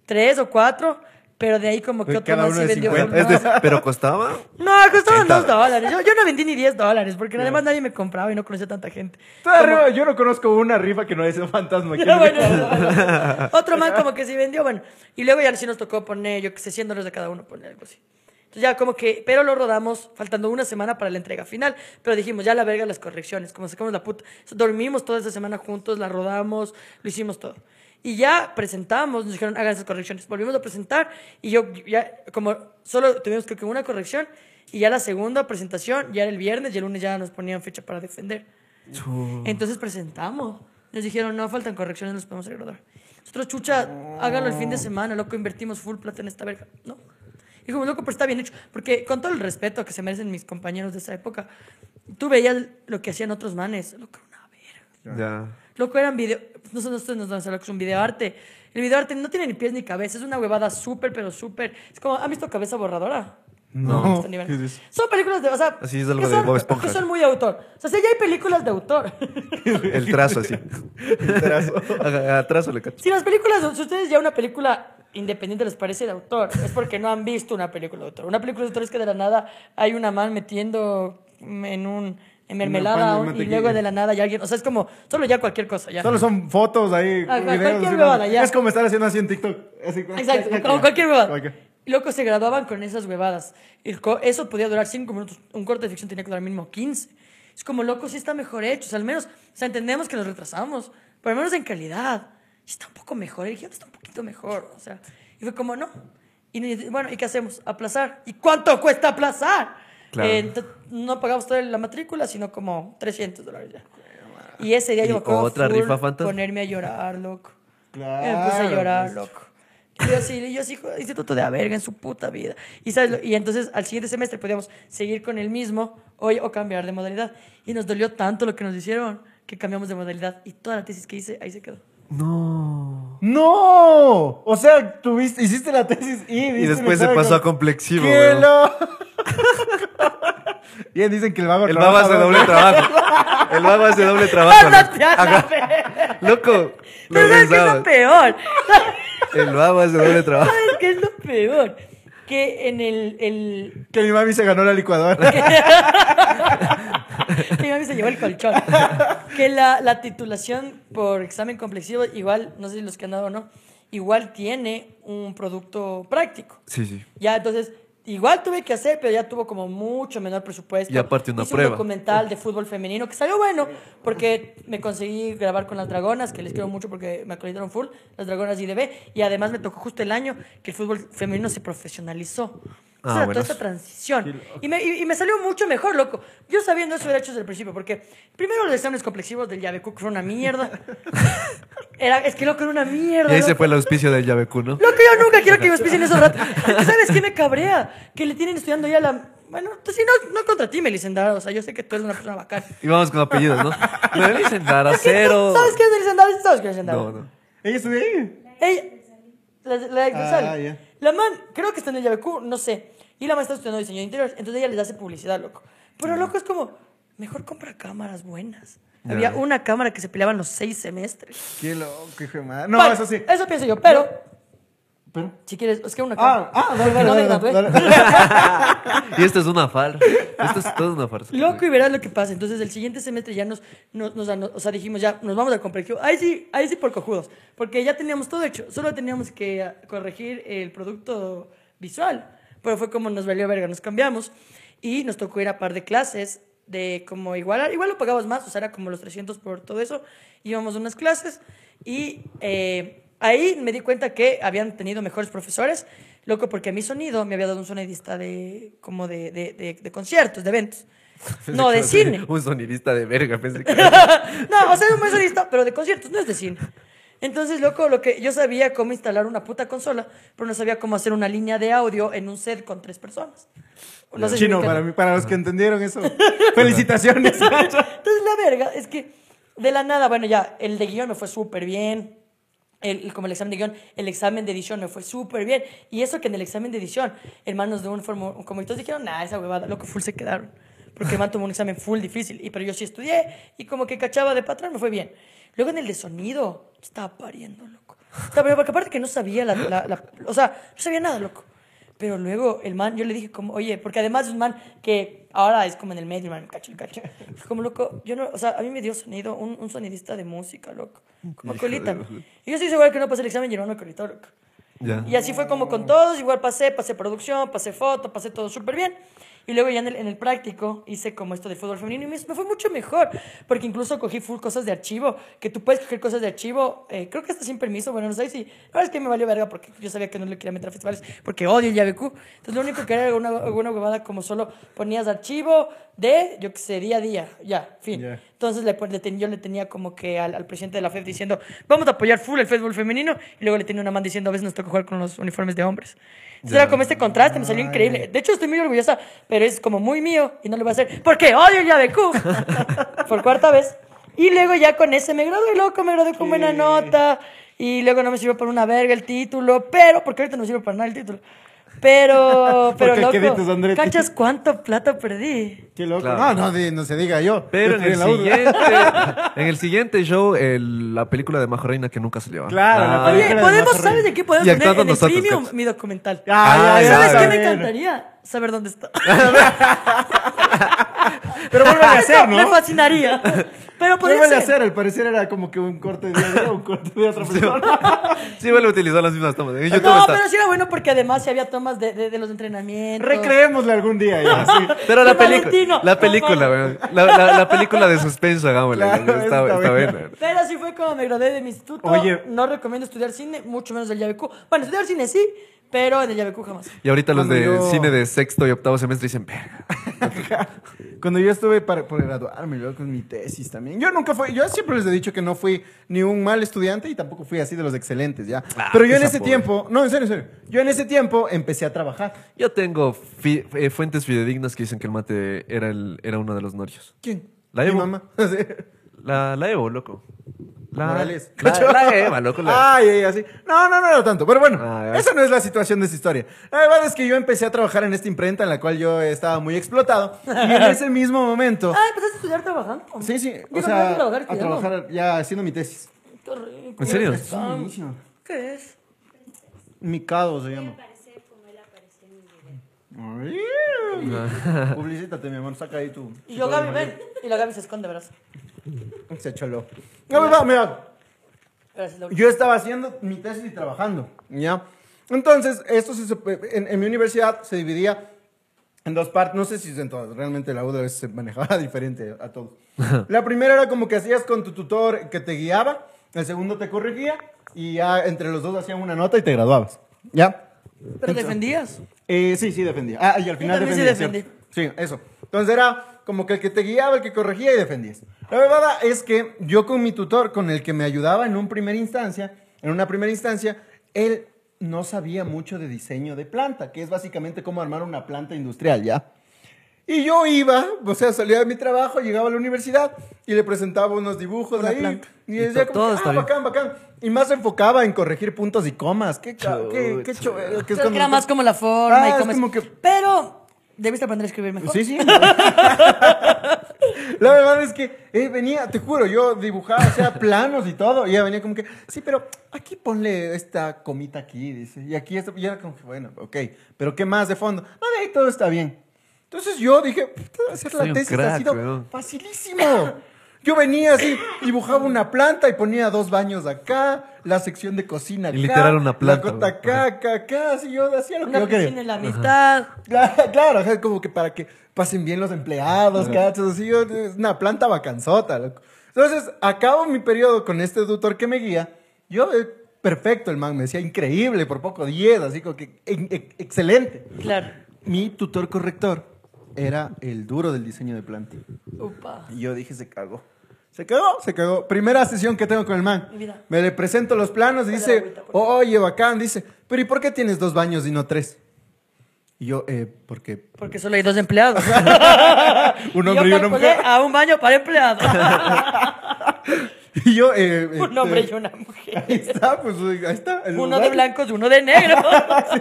tres o cuatro, pero de ahí como que otro cada más uno sí de vendió 50. full Es de- pero costaba. No, costaban 80. dos dólares. Yo, yo no vendí ni 10 dólares, porque además nadie me compraba y no conocía tanta gente. Todavía Yo no conozco una rifa que no haya sido fantasma. Ya, [LAUGHS] bueno, bueno. Otro man como que sí vendió, bueno. Y luego ya sí nos tocó poner, yo que sé, 100 dólares de cada uno, poner algo así. Entonces ya como que, pero lo rodamos faltando una semana para la entrega final. Pero dijimos, ya la verga las correcciones, como sacamos la puta. Dormimos toda esa semana juntos, la rodamos, lo hicimos todo. Y ya presentamos, nos dijeron, hagan esas correcciones. Volvimos a presentar y yo ya, como solo tuvimos creo que una corrección, y ya la segunda presentación ya era el viernes y el lunes ya nos ponían fecha para defender. Entonces presentamos. Nos dijeron, no, faltan correcciones, los podemos agradar. Nosotros, chucha, háganlo el fin de semana, loco, invertimos full plata en esta verga. No. Y como, loco, pero está bien hecho. Porque con todo el respeto que se merecen mis compañeros de esa época, tú veías lo que hacían otros manes, loco, una verga. Ya. Loco, eran video... Nosotros nos vamos a es un videoarte. El videoarte no tiene ni pies ni cabeza, es una huevada súper, pero súper... Es como, ¿han visto Cabeza Borradora? No. ¿qué es? Son películas de... O sea, Así es algo que de son- Bob Esponja. Que son muy de autor. O sea, sí, ya hay películas de autor. [LAUGHS] El trazo así. [LAUGHS] El trazo. [LAUGHS] A, a trazo le cacho. Si las películas, si ustedes ya una película independiente les parece de autor, es porque no han visto una película de autor. Una película de autor es que de la nada hay una man metiendo en un en mermelada un- y luego de la nada hay alguien, o sea, es como solo ya cualquier cosa, ya. Solo son fotos ahí. Ah, videos, cualquier así, huevada, ya. Es como estar haciendo así en TikTok. Así, Exacto, como cualquier huevada. Cualquier. Y Loco, se graduaban con esas huevadas. Y eso podía durar cinco minutos. Un corte de ficción tenía que durar mínimo 15. Es como, loco, sí está mejor hecho. O sea, al menos, o sea, entendemos que nos retrasamos, pero al menos en calidad. está un poco mejor. Y dije, está un poquito mejor. O sea, y fue como, no. Y bueno, ¿y qué hacemos? Aplazar. ¿Y cuánto cuesta aplazar? Claro. Eh, no pagamos toda la matrícula, sino como 300 dólares ya. Y ese día yo me acuerdo otra full rifa ponerme a llorar, loco. Claro. me puse a llorar, pues. loco. Y yo así, y yo joder, instituto de a verga en su puta vida. Y, ¿sabes? y entonces al siguiente semestre podíamos seguir con el mismo hoy o cambiar de modalidad. Y nos dolió tanto lo que nos hicieron que cambiamos de modalidad. Y toda la tesis que hice, ahí se quedó. No. ¡No! O sea, tuviste, hiciste la tesis y... Y después se pasó a complexivo. ¡Qué weón. lo- [LAUGHS] Bien, dicen que el vago El vago hace doble trabajo. El vago hace doble trabajo. [LAUGHS] Loco, lo ¿sabes qué es lo peor? El vago hace doble trabajo. ¿Sabes qué es lo peor? Que en el... el Que mi mami se ganó la licuadora. [LAUGHS] que mi mami se llevó el colchón. Que la, la titulación por examen complexivo, igual, no sé si los que han dado o no, igual tiene un producto práctico. Sí, sí. Ya, entonces, igual tuve que hacer, pero ya tuvo como mucho menor presupuesto. Y aparte una Hice prueba. un documental de fútbol femenino que salió bueno, porque me conseguí grabar con las dragonas, que les quiero mucho porque me acreditaron full, las dragonas IDB, y además me tocó justo el año que el fútbol femenino se profesionalizó. O sea, Ah, toda esta transición. Y me, y, y me salió mucho mejor, loco. Yo sabiendo eso hubiera hecho desde el principio, porque primero los exámenes complexivos del Yabecu que fue una mierda. [LAUGHS] Era, es que loco, era una mierda. Y ahí se loco. fue el auspicio del Yabecu, ¿no? Lo que yo nunca quiero que me auspicien esos ratos. Porque, ¿Sabes qué me cabrea? Que le tienen estudiando ya la. Bueno, pues, sí, no, no contra ti, Melisendara. O sea, yo sé que tú eres una persona bacán. Y vamos con apellidos, ¿no? Me dicen dar a Es que, cero. ¿Sabes qué es Melisendara? ¿Sabes qué es Melisendara? No, no. ¿Ella estudió ahí? Ella. La, la, ex Ah, ya. La man, creo que está en el Yabecu, no sé. Y la man está estudiando diseño de interiores. Entonces ella les hace publicidad, loco. Pero loco es como. Mejor compra cámaras buenas. Ya. Había una cámara que se peleaban los seis semestres. Qué loco, hijo de madre. No, Bueno, eso sí. Eso pienso yo, pero. Pero... Si quieres, es que una Ah, cámara. ah, dale, [LAUGHS] no dale, me dale, gradué. [LAUGHS] dale. Y esto es una farsa. Esto es todo una farsa. Loco y verás lo que pasa. Entonces, el siguiente semestre ya nos, nos, nos- nos- o sea, dijimos, ya nos vamos al complejo. Ahí sí, ahí sí por cojudos. Porque ya teníamos todo hecho. Solo teníamos que ah, corregir el producto visual. Pero fue como nos valió verga. Nos cambiamos y nos tocó ir a par de clases de como igual, igual lo pagabas más, o sea, era como los 300 por todo eso. Íbamos a unas clases y eh, ahí me di cuenta que habían tenido mejores profesores. Loco, porque a mi sonido me había dado un sonidista de, como de, de, de- de conciertos, de eventos. [LAUGHS] No, de cine. Un sonidista de verga, pensé que. [LAUGHS] no, o sea, es un buen sonidista, pero de conciertos, no es de cine. Entonces, loco, lo que yo sabía cómo instalar una puta consola, pero no sabía cómo hacer una línea de audio en un set con tres personas. No sé Chino, para, mí, para los que entendieron eso. [LAUGHS] Felicitaciones. [LAUGHS] Entonces, la verga es que de la nada, bueno, ya, el de guion me fue súper bien. El, el- como el examen de guion, el examen de edición me fue súper bien. Y eso que en el examen de edición, el man nos dio un formo, como y todos dijeron, nah, esa huevada, loco, full se quedaron. Porque el man tomó un examen full difícil. Y, pero yo sí estudié y como que cachaba de patrón, me fue bien. Luego en el de sonido, estaba pariendo, loco. Estaba, porque aparte que no sabía la, la- la- o sea, no sabía nada, loco. Pero luego el man, yo le dije como, oye, porque además es un man que ahora es como en el medio, man, cacho, el cacho. Como loco, yo no, o sea, a mí me dio sonido, un, un sonidista de música, loco. Como colita. Y yo estoy seguro que no pasé el examen y no me colita, loco. Ya. Y así fue como con todos, igual pasé, pasé producción, pasé foto, pasé todo súper bien. Y luego ya en el, en práctico hice como esto de fútbol femenino y me, fue mucho mejor, porque incluso cogí full cosas de archivo, que tú puedes coger cosas de archivo, eh, creo que hasta sin permiso, bueno, no sé si, la verdad es que me valió verga porque yo sabía que no le quería meter a festivales, porque odio el YBQ. Entonces lo único que era alguna, alguna huevada como solo ponías archivo de, yo que sé, día a día, ya, fin. Ya. Entonces le, le yo le tenía como que al, al presidente de la FED diciendo, vamos a apoyar full el fútbol femenino. Y luego le tenía una man diciendo, a veces nos toca jugar con los uniformes de hombres. Entonces era como este contraste, me salió increíble. De hecho, estoy muy orgullosa, pero es como muy mío y no lo voy a hacer porque odio el YBQ [LAUGHS] por cuarta vez. Y luego ya con ese me gradué, loco, me gradué con buena nota. Y luego no me sirvió para una verga el título, pero, porque ahorita no me sirve para nada el título. Pero, [LAUGHS] pero Porque loco. ¿cachas cuánta plata perdí? Qué loco. Claro. No, no, di- no se diga yo. Pero Yo en el, siguiente, [LAUGHS] en el siguiente show, el- la película de Majo Reina que nunca salió. ¿ah? Claro, la Ah, Oye, película de podemos, Majo ¿sabes de qué podemos poner en el nosotros, premium mi documental? Ah, Ah, ¿Sabes ya, qué me encantaría? Saber dónde está. [LAUGHS] Pero vuelve a hacer, [LAUGHS] ¿no? Me fascinaría. Pero podría Vuelve a hacer, al parecer era como que un corte de día un corte de otra persona. [LAUGHS] Sí, vuelve a utilizar las mismas tomas. En YouTube No, está. pero sí era bueno porque además sí había tomas de, de, de los entrenamientos. Recreémosle algún día ya, sí. [LAUGHS] Pero la película, Valentino. la película, weón. La, la, la película de suspenso, hagámosle. Claro, está está, está buena. buena. Pero así fue como me gradué de mi instituto. Oye. No recomiendo estudiar cine, mucho menos del YBQ. Bueno, estudiar cine sí, pero en el YBQ jamás. Y ahorita los Cuando de yo- cine de sexto y octavo semestre dicen, verga. [LAUGHS] Cuando yo estuve para, por graduarme, luego con mi tesis también. Yo nunca fui, yo siempre les he dicho que no fui ni un mal estudiante y tampoco fui así de los excelentes, ¿ya? Ah, Pero yo en ese tiempo, no, en serio, en serio. Yo en ese tiempo empecé a trabajar. Yo tengo fi- eh, fuentes fidedignas que dicen que el mate era, el, era uno de los norios. ¿Quién? La Mi Evo. mamá. [LAUGHS] Sí. La, la Evo, loco. La, Morales. La, la Eva, loco. La, Ay, ay, así. No, no, no era tanto. Pero bueno, Ah, ya. esa no es la situación de esta historia. La verdad es que yo empecé a trabajar en esta imprenta en la cual yo estaba muy explotado. Y en [LAUGHS] ese mismo momento. Ah, empezaste a estudiar trabajando. Sí, sí. Digo, O sea, a trabajar a estudiando. trabajar ya haciendo mi tesis. Qué rico. ¿En serio? ¿Qué es? Micado se llama. Publicítate, mi amor, saca ahí tu. Y yo, Gaby, ven. Y la Gaby se esconde, verás. Se choló. No, mira, mira. Gracias, Laura. Yo estaba haciendo mi tesis y trabajando, ¿ya? Entonces, esto se, en, en mi universidad se dividía en dos partes. No sé si es en todas. Realmente la U de veces se manejaba [LAUGHS] diferente a todos. [LAUGHS] La primera era como que hacías con tu tutor que te guiaba. El segundo te corregía. Y ya entre los dos hacían una nota y te graduabas. ¿Ya? ¿Pero defendías? Eh, sí, sí, defendía. Ah, y al final también sí defendía. defendí. Sí, eso. Entonces era como que el que te guiaba, el que corregía y defendías. La verdad es que yo con mi tutor, con el que me ayudaba en un primera instancia, en una primera instancia, él no sabía mucho de diseño de planta, que es básicamente cómo armar una planta industrial, ¿ya? Y yo iba, o sea, salía de mi trabajo, llegaba a la universidad y le presentaba unos dibujos Una ahí. planta. Y Y decía to- como, todo que, está ah, bien. bacán, bacán. Y más se enfocaba en corregir puntos y comas. Qué, ca- qué, qué Chucha. cho- que es como- era más como la forma Ah, y como que- Pero debiste aprender a escribir mejor. Sí, sí. [LAUGHS] La verdad es que eh, venía, te juro, yo dibujaba, o sea, planos y todo, y ella venía como que, sí, pero aquí ponle esta comita aquí, dice, y aquí esto, y era como que, bueno, ok, pero ¿qué más de fondo? No, de ahí todo está bien. Entonces yo dije, puta, hacer la tesis ha sido weón. facilísimo. Yo venía así, dibujaba una planta y ponía dos baños acá, la sección de cocina acá. Y literal una planta, La cota acá, acá, acá, así yo hacía lo que Una yo quería. piscina en la mitad. Claro, como que para que pasen bien los empleados, cachos, así, yo- es una planta vacanzota, loco. Entonces, acabo mi periodo con este tutor que me guía, yo, eh, perfecto, el man me decía, increíble, por poco 10, así como que, excelente. Claro. Mi tutor corrector era el duro del diseño de planta. Upa. Y yo dije, se cagó. Se cagó, se cagó. Primera sesión que tengo con el man. Me le presento los planos y dice, oye, bacán, dice, pero ¿y por qué tienes dos baños y no tres? Y yo, eh, porque Porque solo hay dos empleados. [LAUGHS] un hombre y yo una mujer. a un baño para empleados. [LAUGHS] Y yo, eh, [LAUGHS] un este, hombre y una mujer. Ahí está, pues ahí está. Uno de blancos y uno de negro.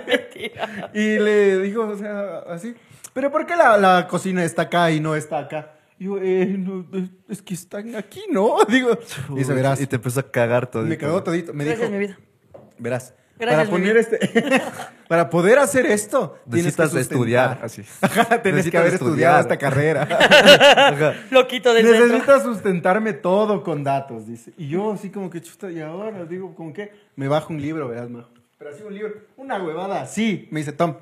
Mentira. Y le dijo, o sea, así, pero ¿por qué la, la cocina está acá y no está acá? Y yo, eh, no, es que están aquí, ¿no? [LAUGHS] Digo, dice, verás, Y te empezó a cagar todo. me cagó todito. Me Gracias, dijo, mi vida. verás, Gracias, para poner este, [LAUGHS] para poder hacer esto, tienes que Necesitas estudiar, [LAUGHS] así. Ajá, tienes que Necesitas haber estudiado esta carrera. Loquito del centro. Necesitas sustentarme todo con datos, dice. Y yo así como que chuta, y ahora digo, ¿con qué? Me bajo un libro, verás, majo. Pero así un libro, una huevada así. Me dice, Tom,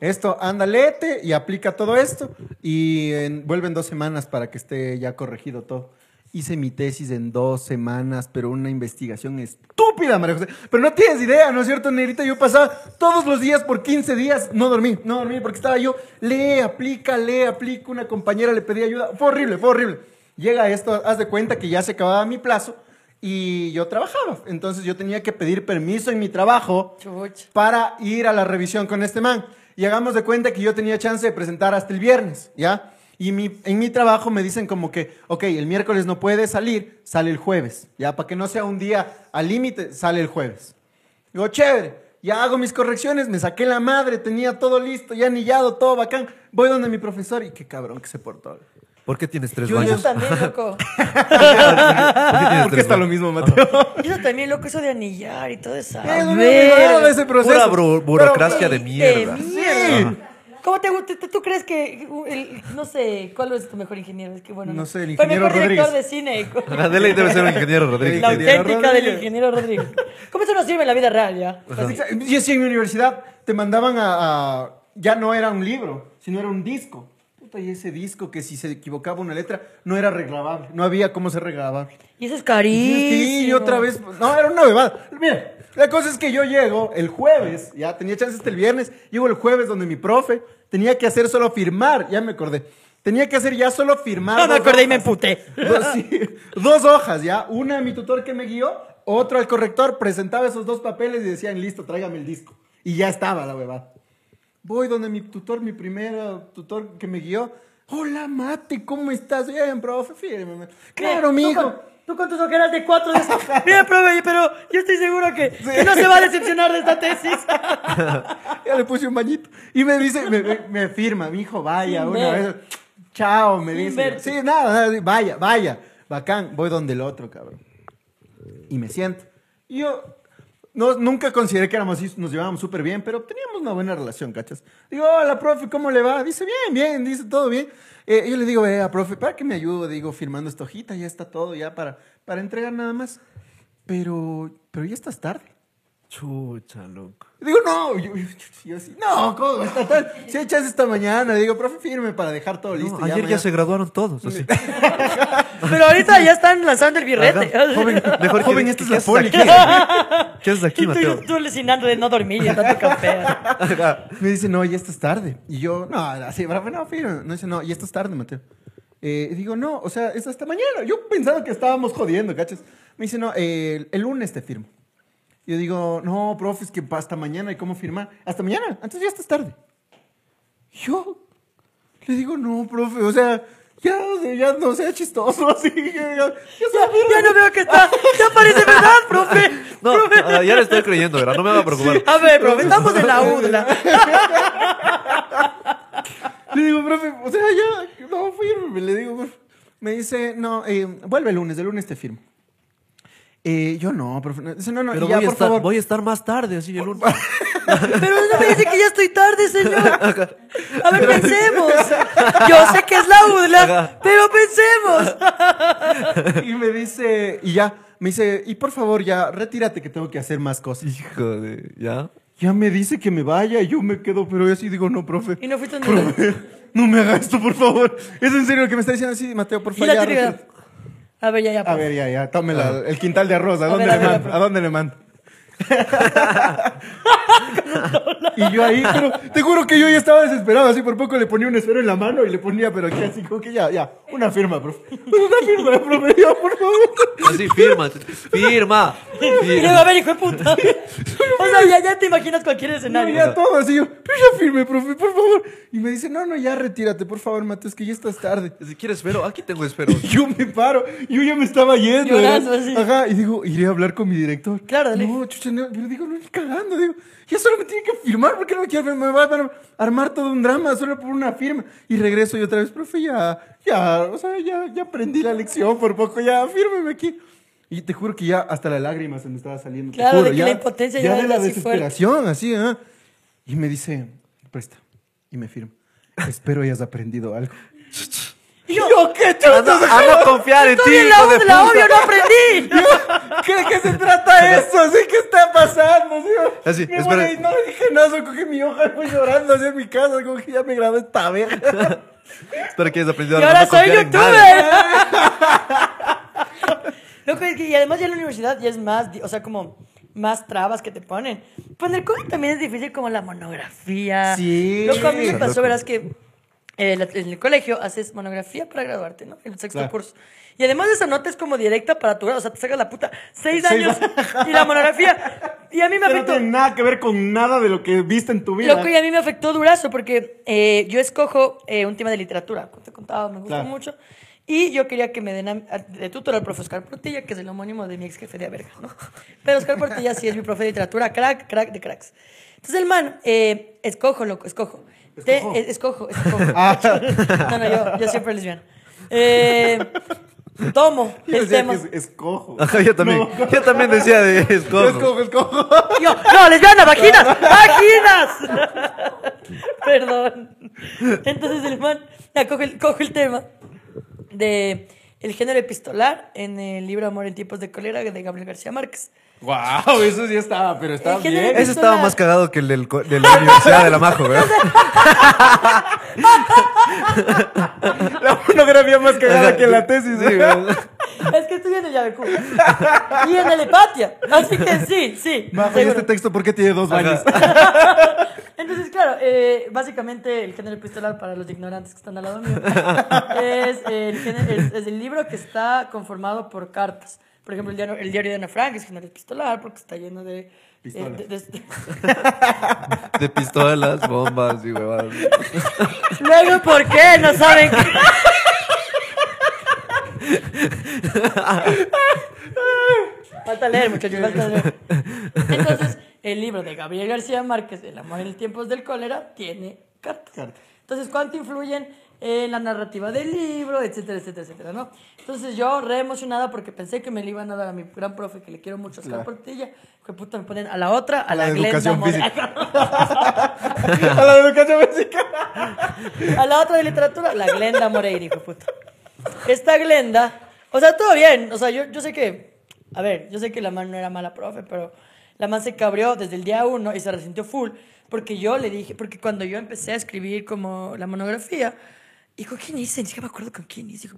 esto, anda, léete y aplica todo esto. Y en- vuelven dos semanas para que esté ya corregido todo. Hice mi tesis en dos semanas, pero una investigación estúpida, María José. Pero no tienes idea, ¿no es cierto, Negrita? Yo pasaba todos los días por 15 días, no dormí, no dormí, porque estaba yo, lee, aplica, lee, aplica. Una compañera le pedía ayuda. Fue horrible, fue horrible. Llega esto, haz de cuenta que ya se acababa mi plazo y yo trabajaba. Entonces yo tenía que pedir permiso en mi trabajo Chuch. para ir a la revisión con este man. Y hagamos de cuenta que yo tenía chance de presentar hasta el viernes, ¿ya? Y mi, en mi trabajo me dicen como que, ok, el miércoles no puede salir, sale el jueves, ¿ya? Para que no sea un día al límite, sale el jueves. Digo, chévere, ya hago mis correcciones, me saqué la madre, tenía todo listo, ya anillado, todo bacán. Voy donde mi profesor y qué cabrón que se portó. ¿Por qué tienes tres Yo- Yo baños? también, loco. [LAUGHS] ¿Por qué está lo mismo, Mateo. [LAUGHS] Yo también, loco, eso de anillar y todo eso. Es una ese proceso. Pura burocracia Pero- de mierda. De mierda. Sí. ¿Cómo te gusta? ¿Tú crees que, el- no sé, cuál es tu mejor ingeniero? Es que bueno. No sé, el Fue ingeniero mejor director Rodríguez. de cine. [LAUGHS] Adele debe ser un ingeniero Rodríguez. La Ingeniero auténtica del Rodríguez. ingeniero Rodríguez. ¿Cómo eso nos sirve en la vida real ya? Y así en mi universidad te mandaban a, a- Ya no era un libro, sino era un disco. Puta, y ese disco que si se equivocaba una letra no era regrabable. No había cómo ser regrabable. Y eso es Y carísimo. Sí, y otra vez. No, era una bebada. Mira, la cosa es que yo llego el jueves, ya tenía chance hasta el viernes. Llego el jueves donde mi profe tenía que hacer solo firmar, ya me acordé. Tenía que hacer ya solo firmar. [LAUGHS] No me acordé y me emputé. [LAUGHS] Dos, sí, dos hojas, ya. Una a mi tutor que me guió, otro al corrector. Presentaba esos dos papeles y decían, listo, tráigame el disco. Y ya estaba la bebada. Voy donde mi tutor, mi primer tutor que me guió. Hola, Mate, ¿cómo estás? Bien, profe, fírmeme. Claro, mijo. Tú con tus ojeras de cuatro de [LAUGHS] Mira, profe, pero yo estoy seguro que, que no se va a decepcionar de esta tesis. [LAUGHS] Ya le puse un bañito. Y me dice, me, firma, mi hijo, vaya, Sin una ver. vez. Chao, me Sin dice. Sí, nada, nada, vaya, vaya. Bacán, voy donde el otro, cabrón. Y me siento. Y yo no, nunca consideré que éramos nos llevábamos súper bien, pero teníamos una buena relación, ¿cachas? Digo, hola, profe, ¿cómo le va? Dice, bien, bien, dice, todo bien. Eh, yo le digo, vea, profe, para que me ayude, digo, firmando esta hojita, ya está todo, ya para, para entregar nada más. Pero, pero ya estás tarde. Chucha, loco. Digo, no, yo, yo- yo así, no, ¿cómo está tal? Si hay chance esta mañana, digo, profe, firme para dejar todo listo. Ayer ya mañana". se graduaron todos. Así. [LAUGHS] Pero ahorita ya están lanzando el birrete. Ajá. Joven, mejor Joven, esta es ¿qué la poli. aquí? [LAUGHS] ¿Qué haces aquí, Mateo? tú, tú alucinando de no dormir y de tanto café. Me dice, no, ya estás tarde. Y yo, no, así, bravo, no, firme. No dice, no, ya estás tarde, Mateo. Eh, digo, no, o sea, es hasta mañana. Yo pensaba que estábamos jodiendo, ¿cachas? Me dice, no, eh, el, el lunes te firmo. Yo digo, no, profe, es que hasta mañana, ¿y cómo firmar? Hasta mañana, entonces ya estás tarde. Yo le digo, no, profe, o sea, ya, ya no sea chistoso, [LAUGHS] así. Ya, ya, ya no veo que está. Ya parece verdad, profe. [LAUGHS] No, ah, ya le estoy creyendo, ¿verdad? No me va a preocupar. A ver, profe, estamos en la [LAUGHS] UDLA. Le digo, profe, o sea, ya, no, fírmeme. Le digo, profe. Me dice, no, eh, vuelve el lunes, el lunes te firmo. Eh, yo no, profe. no. No, Pero ya, voy, a por estar, favor. voy a estar más tarde, así el lunes. [LAUGHS] Pero no me dice que ya estoy tarde, señor. A ver, pensemos. Yo sé que es la UDLA, pero pensemos. Y me dice, y ya, me dice, y por favor, ya, retírate que tengo que hacer más cosas. Hijo de. ¿Ya? Ya me dice que me vaya y yo me quedo, pero yo así digo, no, profe. Y no fuiste Profe, donde no me haga esto, por favor. ¿Es en serio lo que me está diciendo así, Mateo? Por Y favor, A ver, ya, ya. A ver, ya, ya, tómela, el quintal de arroz, ¿a A dónde a le ver, a mando? ver. ¿A dónde le mando? [LAUGHS] y yo ahí, pero te juro que yo ya estaba desesperado, así por poco le ponía un esfero en la mano y le ponía, pero que así como que ya, ya, una firma, profe. [LAUGHS] Una firma, profe, ya, por favor. Así, firma. Firma. Y luego, a ver, hijo de puta. O sea, ya, ya te imaginas cualquier No, escenario. ya todo así, yo, pero ya firme, profe, por favor. Y me dice, no, no, ya retírate, por favor, Mateo, es que ya estás tarde. Si quieres esfero, aquí tengo esfero. Y [LAUGHS] yo me paro, yo ya me estaba yendo. Así. Ajá, y digo, iré a hablar con mi director. Claro, dale. No, chucha, yo le digo, no, ni cagando, digo, ya solo me tiene que firmar, porque no me quiere firmar? Me va a armar todo un drama solo por una firma. Y regreso y otra vez, profe, ya, ya, o sea, ya, ya aprendí la lección por poco, ya, fírmeme aquí. Y te juro que ya hasta la lágrima se me estaba saliendo. te Claro, juro, de que ya, la impotencia ya ya de la así fuerte. desesperación, así, ¿ah? Y me dice, presta. Y me firma. Espero hayas aprendido algo. Y yo, ¿qué A no, a confiar en ti, en la de UDLA, puta. obvio, no aprendí. ¿Qué, ¿De qué se trata [LAUGHS] eso? ¿Así qué está pasando? Así, Así, me espera. voy, no dije nada, solo cogí mi hoja y fui llorando hacia mi casa, como que ya me gradué esta verga. [LAUGHS] Espero que hayas aprendido Y a ahora no soy en youtuber. [LAUGHS] Loco, es que y además ya en la universidad ya es más, o sea, como más trabas que te ponen. Pues en el COVID también es difícil como la monografía. Sí. Loco, a mí me Loco. pasó, verás que en el colegio haces monografía para graduarte, ¿no? En el sexto Claro. curso. Y además esa nota es como directa para tu grado, o sea, te sacas la puta seis Seis años y la monografía. Y a mí me Que no afectó. tiene nada que ver con nada de lo que viste en tu vida. Loco, y a mí me afectó durazo porque eh, yo escojo eh, un tema de literatura, como te contaba, me gusta Claro. mucho. Y yo quería que me den a- a- de tutor al profe Oscar Portilla, que es el homónimo de mi ex jefe de Averga, ¿no? [LAUGHS] Pero Oscar Portilla sí es mi profe de literatura, crack, crack de cracks. Entonces el man, eh, escojo, loco, escojo. Te- Escojo. escojo, escojo. [LAUGHS] Ah. No, no, yo, yo siempre lesbiana. Eh, tomo [LAUGHS] Yo el tema. es- escojo. Ajá, yo también. No. Yo también decía de escojo. Escojo, escojo. Yo, no, lesbiana, vaginas, vaginas. [LAUGHS] Perdón. Entonces el man ya, coge, el, coge el tema de el género epistolar en el libro Amor en tiempos de cólera de Gabriel García Márquez. Wow, [LAUGHS] eso sí estaba, pero estaba bien. Ese estaba más cagado que el del de la Universidad de la Majo, ¿verdad? [LAUGHS] [LAUGHS] La monografía más cagada que la tesis. Sí, ¿eh? ¿verdad? Es que estoy en el Yabecu. y en el Hepatia. Así que sí, sí. Majo, ¿y este texto por qué tiene dos baños? Entonces, claro, eh, básicamente el género epistolar para los ignorantes que están al lado mío es el, género- es- es el libro que está conformado por cartas. Por ejemplo, el diario, el diario de Ana Frank es género epistolar porque está lleno de... eh, Pistolas. de- de- De [LAUGHS] pistolas, bombas y huevadas. [LAUGHS] Luego, ¿por qué? No saben. [LAUGHS] Falta leer, muchachos, falta leer. Entonces, el libro de Gabriel García Márquez, El amor en tiempos del cólera, tiene cartas. Entonces, ¿cuánto influyen en la narrativa del libro, etcétera, etcétera, etcétera, ¿no? Entonces, yo re emocionada porque pensé que me le iban a dar a mi gran profe, que le quiero mucho, Oscar Claro. Portilla, que puta me ponen a la otra, a, A la la, educación Moreno. [LAUGHS] A la educación física. A la otra de literatura, la Glenda Moreira, hijo puta. Esta Glenda, o sea, todo bien. O sea, yo, yo sé que, a ver, yo sé que la man no era mala profe, pero la man se cabrió desde el día uno y se resintió full. Porque yo le dije, porque cuando yo empecé a escribir como la monografía, dijo, ¿quién hice? Ni siquiera me acuerdo con quién hice.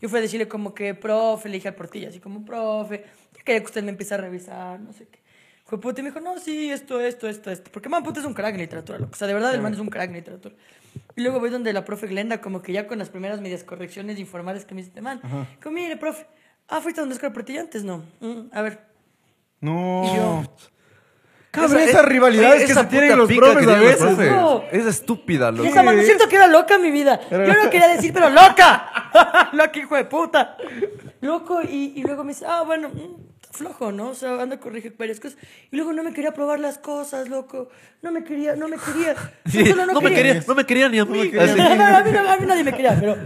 Yo fui a decirle como que, profe, le dije al portilla, así como, profe, yo quería que usted me empiece a revisar, no sé qué. Fue puta y me dijo, no, sí, esto, esto, esto, esto. Porque man puta es un crack en literatura, loco. O sea, de verdad el man es un crack en literatura. Y luego voy donde la profe Glenda, como que ya con las primeras medias correcciones informales que me dice, este man, como, mire, profe, ah, ¿fuiste donde Oscar Portilla antes? No. "Mm, a ver. No. Y yo, Cabrón, Esa- rivalidades que esa se tienen los profes que a veces. No. Es estúpida, Y loco. esa man, siento que era loca mi vida. Yo no quería decir, pero loca. [LAUGHS] loca, hijo de puta. Loco, y, y luego me dice, ah, bueno, mm, flojo, ¿no? O sea, anda a corregir varias cosas. Y luego no me quería probar las cosas, loco. No me quería, no me quería. [LAUGHS] Sí, solo no, me quería, no me quería ni a mí. Así. a, mí, no- a mí nadie me quería, pero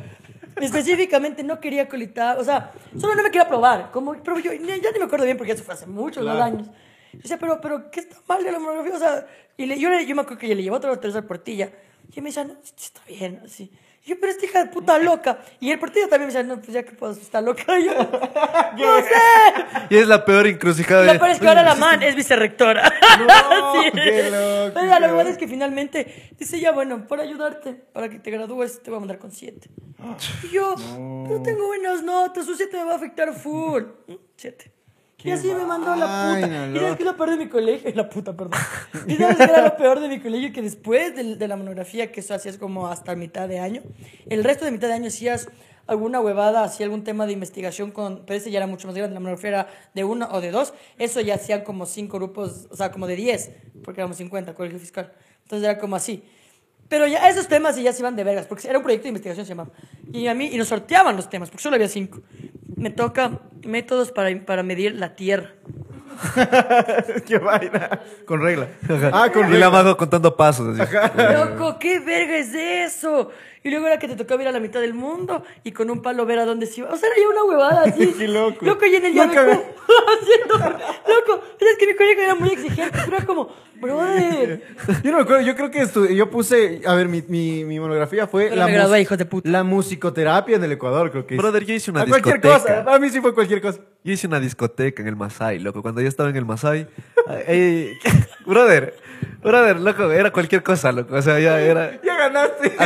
específicamente no quería colitar, o sea, solo no me quería probar. Como, pero yo ni- ya ni me acuerdo bien porque eso fue hace muchos Claro. años. Yo decía, pero, pero, ¿qué está mal de la monografía? O sea, y le- yo, le- yo me acuerdo que yo le llevó otra al portilla. Y me decía, no, está bien, así. Y yo, pero esta hija de puta loca. Y el portilla también me decía, no, pues ya que puedo, está loca. Y yo, [LAUGHS] no sé. Y es la peor encrucijada. Lo de- peor es que ahora la man es vicerrectora. [LAUGHS] No, [LAUGHS] Sí. qué loco, Pero la verdad es que finalmente dice, ya bueno, para ayudarte, para que te gradúes, te voy a mandar con siete. Y yo, no tengo buenas notas, un siete me va a afectar full. Siete. Y así me mandó la puta. vaina, y sabes loco. que es lo peor de mi colegio, [LAUGHS] la puta, perdón. [LAUGHS] Y sabes que era lo peor de mi colegio, que después de, de la monografía, que eso hacías como hasta mitad de año, el resto de mitad de año hacías alguna huevada, hacía algún tema de investigación con, pero ese ya era mucho más grande, la monografía era de uno o de dos, eso ya hacían como cinco grupos, o sea, como de diez, porque éramos 50, colegio fiscal. Entonces era como así. Pero ya esos temas ya se iban de vergas, porque era un proyecto de investigación, se llamaba. Y a mí, y nos sorteaban los temas, porque solo había cinco. Me toca métodos para, para medir la tierra. [LAUGHS] Qué vaina. Con regla. Ah, con Y regla. la mago contando pasos. Así. Loco, ¿qué verga es eso? Y luego era que te tocaba ir a la mitad del mundo y con un palo ver a dónde se iba. O sea, era ya una huevada así. [LAUGHS] Qué loco. Loco, y en el llave me- [LAUGHS] haciendo. Loco, es que mi colegio era muy exigente, pero era como, brother. [LAUGHS] Yo no me acuerdo, yo creo que estu- yo puse, a ver, mi, mi, mi monografía fue Pero me gradué, hijos de puta. la musicoterapia en el Ecuador, creo que. Brother, yo hice una A cualquier discoteca. cosa, a mí sí fue cualquier cosa. Yo hice una discoteca en el Masai, loco. Cuando yo estaba en el Masai. eh, brother, brother, loco, era cualquier cosa, loco. O sea, ya era. Ya ganaste. [LAUGHS]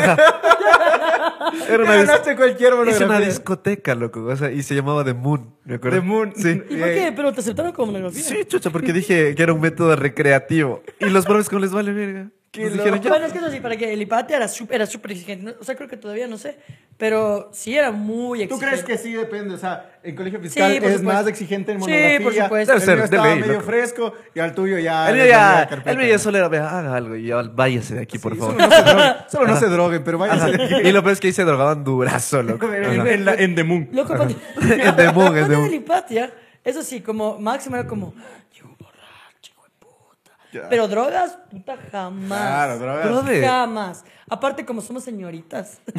Era Ya una, dis- ganaste cualquier hice una monografía. discoteca, loco. O sea, y se llamaba The Moon, ¿me acuerdo? The Moon. Sí. ¿Y por qué? ¿Pero te aceptaron como monografía? Sí, chucha, porque dije que era un método recreativo. Y los profes, ¿cómo les vale verga? Qué Nos dijeron, ya. Bueno, es que eso sí, para que el IPATE era súper era súper exigente. O sea, creo que todavía no sé. Pero sí era muy ¿Tú exigente. crees que sí depende? O sea, en colegio fiscal Sí, es supuesto. más exigente en Sí, monografía. por supuesto. El Debe ser, mío de estaba ley, medio loco. fresco y al tuyo ya. El mío ya, el mío ya solo era, vea, haga algo y ya váyase de aquí, por Sí, favor. [LAUGHS] Solo no se droguen, solo no se droguen, pero váyanse de aquí. y lo peor es que ahí se drogaban durazo, loco. En, en la- en The Moon. Loco, cuando, [LAUGHS] En The Moon, en The Moon. el Hipatia, eso sí, como máximo era como, llego borracho, hijo de puta. Pero drogas, puta, jamás. Claro, drogas. Brother. Jamás. Aparte, como somos señoritas. [LAUGHS]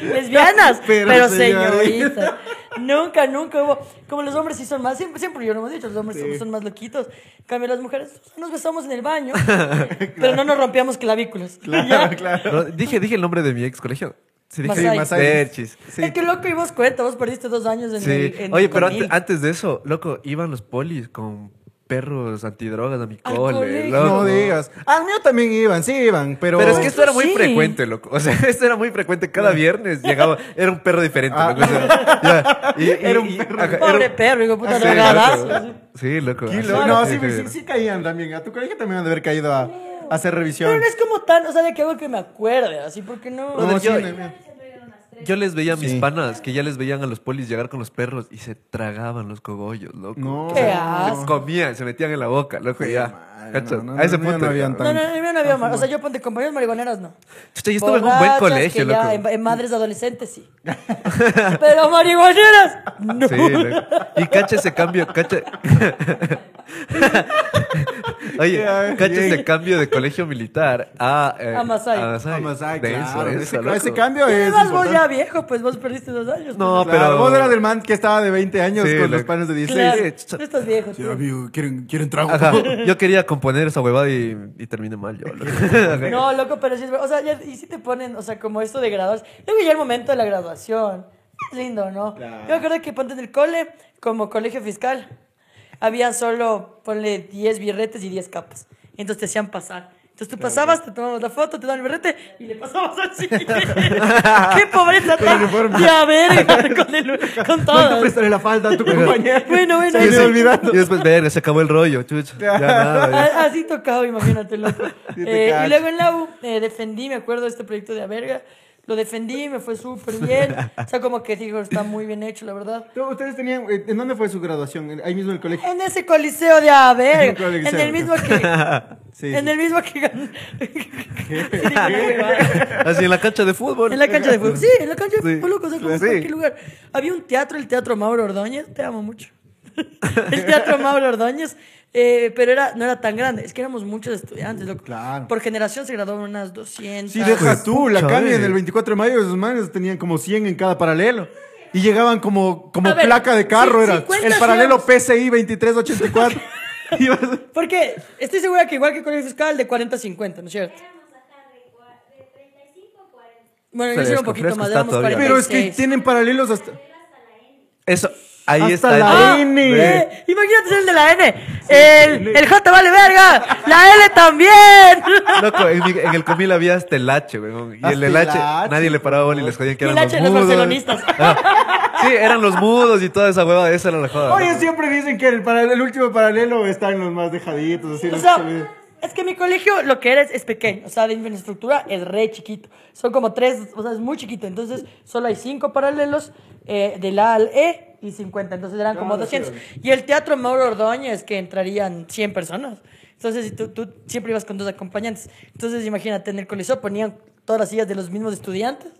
Lesbianas, [LAUGHS] Pero pero, señorita. señoritas. nunca, nunca hubo. Como los hombres sí son más, siempre, siempre yo lo hemos dicho, los hombres son- son más loquitos. En cambio, las mujeres nos besamos en el baño, [LAUGHS] pero no nos rompíamos clavículas. Ya. No, dije, dije el nombre de mi ex colegio. Sí, dije Masai. Masai. Perchis. Es que loco, y vos cuenta, vos perdiste dos años en Sí. el. en Oye, pero antes de eso, loco, iban los polis con perros antidrogas a mi Al cole. loco. No digas. Al mío también iban, sí iban, pero. Pero es que esto era muy Sí. frecuente, loco. O sea, [LAUGHS] esto era muy frecuente. Cada viernes llegaba, era un perro diferente, Ah. loco. O sea, ya, y- y- [LAUGHS] Era un y- perro. ajá, Pobre era- perro, hijo de puta, Sí, drogadazo, loco. Sí, loco. Así, No, sí, sí, sí, caían también. A tu colegio también han de haber caído a, a hacer revisión. Pero no es como tan, o sea, de que algo que me acuerde, así, porque no. No, sí, mío. Yo les veía a mis Sí. panas que ya les veían a los polis llegar con los perros y se tragaban los cogollos, loco. No. Qué Se asco. comían, se metían en la boca, loco, Sí, ya. No, no, a ese no, no punto. ya. tan- No, no, no había más. O sea, yo ponte compañeros marihuaneros, no. Chucha, yo estuve en un buen colegio, que ya. En, en madres adolescentes, sí. [LAUGHS] Pero marihuaneras, no. Sí, loco. Y cacha ese cambio, cacha. [LAUGHS] Oye, Ya, cacha ese cambio de colegio militar a. eh, A Masai. Vamos a Denso, claro, ese, loco. ese cambio es. además vos ya viejo, pues vos perdiste dos años. No, Claro, pero. vos eras del man que estaba de 20 años Sí, con los panes de pues. 16. Claro, tú estás viejo. Amigo, ¿quieren, quieren trago? Ajá, [LAUGHS] yo quería componer esa huevada y, y terminé mal yo. loco. [LAUGHS] [LAUGHS] No, loco, pero sí es. O sea, ya- y si te ponen, o sea, como esto de graduarse. Luego ya el momento de la graduación. Es lindo, ¿no? Claro. Yo me acuerdo que ponte en el cole, como colegio fiscal, había solo, ponle 10 birretes y 10 capas. Entonces te hacían pasar. Entonces tú pasabas, te tomabas la foto, te daban el birrete y le pasabas así. [LAUGHS] ¡Qué pobreza tan ya verga! [LAUGHS] Con, el, con No todo. prestaré la falda a tu compañero. [LAUGHS] Bueno, bueno, Se me olvidando. Y después, verga, se acabó el rollo, chucha. Ya nada. ya. A- Así tocaba, imagínate, loco. Sí te Eh, y luego en la U eh, defendí, me acuerdo de este proyecto de Averga. Lo defendí, me fue súper bien. O sea, como que digo, está muy bien hecho, la verdad. ¿Tú- ¿Ustedes tenían, eh, ¿En dónde fue su graduación? Ahí mismo en el colegio. En ese coliseo de Averga. Coliseo. En el mismo que. [LAUGHS] Sí, en sí. el mismo que ganó. [LAUGHS] Así en la cancha de fútbol. En la cancha de fútbol. Sí, en la cancha de fútbol, loco, o sea, como en cualquier lugar. Había un teatro, el Teatro Mauro Ordóñez, te amo mucho. [LAUGHS] el Teatro Mauro Ordóñez, eh, pero era, no era tan grande, es que éramos muchos estudiantes, loco. Claro. Por generación se graduaban unas 200. Sí, deja tú, la cambia en eh. el 24 de mayo, esos manes tenían como 100 en cada paralelo. Y llegaban como, como ver, placa de carro, si- era. el paralelo PCI 2384. Ibas- Porque estoy segura que igual que con el fiscal de 40 a 50, ¿no es cierto? de 35 a 40. Bueno, yo era un poquito más, todavía. 46. Pero es que tienen paralelos hasta. Eso, ahí Hasta está. la el- N. Eh, imagínate ser el de la N. El, el J vale verga. La L también. [LAUGHS] Loco, en, mi- en el comil había hasta el H, weón. Y el el H, H, nadie le paraba bola y les jodían que Y eran el los H de los mudos. barcelonistas. [LAUGHS] Ah, sí, eran los mudos y toda esa hueva, esa era la joda. Oye, siempre dicen que el, paralelo- el último paralelo está en los más dejaditos. Así, O los sea, es que mi colegio lo que era es, es pequeño, o sea, de infraestructura es re chiquito. Son como tres, o sea, es muy chiquito. Entonces, solo hay cinco paralelos eh, del A al E y 50. Entonces eran como Claro, sí, 200. Y el teatro Mauro Ordóñez, que entrarían 100 personas. Entonces, si tú, tú siempre ibas con dos acompañantes. Entonces, imagínate, en el coliseo ponían todas las sillas de los mismos estudiantes.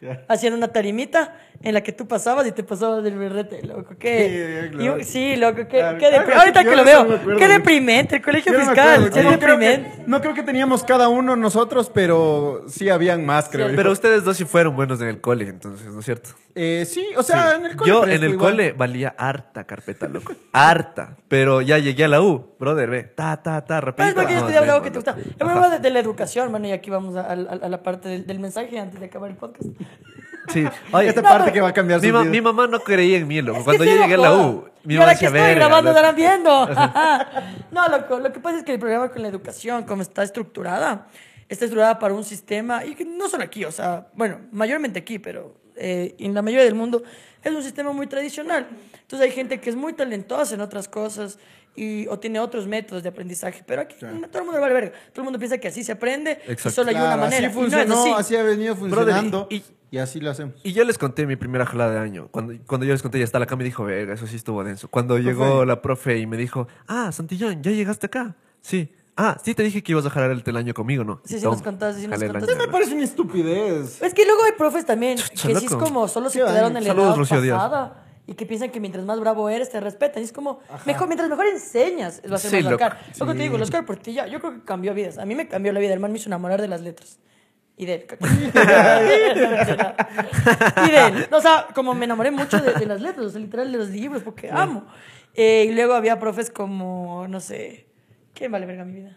[LAUGHS] Hacían una tarimita en la que tú pasabas y te pasabas del berrete, loco. Qué, Sí, claro. y- sí, loco, qué, Claro. qué Ah, Ahorita que lo veo, no me acuerdo. qué deprimente, el colegio no me fiscal, acuerdo. qué No creo, deprimente. que, no creo que teníamos cada uno nosotros, pero sí habían más, creo. yo. Pero ustedes dos sí fueron buenos en el cole, entonces, ¿no es cierto? Eh, sí, o sea, en el cole. Yo en el igual. cole valía harta carpeta, loco. Harta. Pero ya llegué a la U, brother, ve. Ta, ta, ta, rapidito. ¿Sabes por qué yo No, estudiaba sí, algo que te bueno. gusta? Yo hablaba de, la educación, bueno, y aquí vamos a, a- a la parte del, del mensaje antes de acabar el podcast. Sí. [LAUGHS] Oye, Esta No, parte que va a cambiar mi, su ma- vida. mi mamá no creía en mí, loco. Cuando yo llegué a la. U, mi mamá decía, estoy "Verga, grabando, loco". estarán viendo. [LAUGHS] no, loco, lo que pasa es que el programa con la educación, como está estructurada, está estructurada para un sistema, y que no solo aquí, o sea, bueno, mayormente aquí, pero eh, en la mayoría del mundo, es un sistema muy tradicional. Entonces hay gente que es muy talentosa en otras cosas y, o tiene otros métodos de aprendizaje, pero aquí todo el mundo le vale verga. Todo el mundo piensa que así se aprende y Exacto. solo hay una Claro, manera. Así y no funcionó, así. así. ha venido funcionando. y- y, así lo hacemos. Y yo les conté mi primera jalada de año. Cuando, cuando yo les conté, ya está la cama y dijo, verga, eso sí estuvo denso. Cuando llegó la profe y me dijo, ah, Santillán, ¿ya llegaste acá? Sí. Ah, sí te dije que ibas a jalar el año conmigo, ¿no? Sí, sí nos contaste, sí nos el contaste. año. Me parece una estupidez. Es que luego hay profes también que sí es loco. como solo se quedaron en la Saludos, edad Rocío Díaz. Y que piensan que mientras más bravo eres te respetan. Y es como, mejor, mientras mejor enseñas, lo Sí, hacemos loco. bacán. Lo que te digo, el Oscar Portilla, yo creo que cambió vidas. A mí me cambió la vida, el man me hizo enamorar de las letras. Y de él. [LAUGHS] y de él. O sea, como me enamoré mucho de, de las letras, o sea, literal de los libros, porque amo. Eh, y luego había profes como, no sé, ¿quién vale verga mi vida?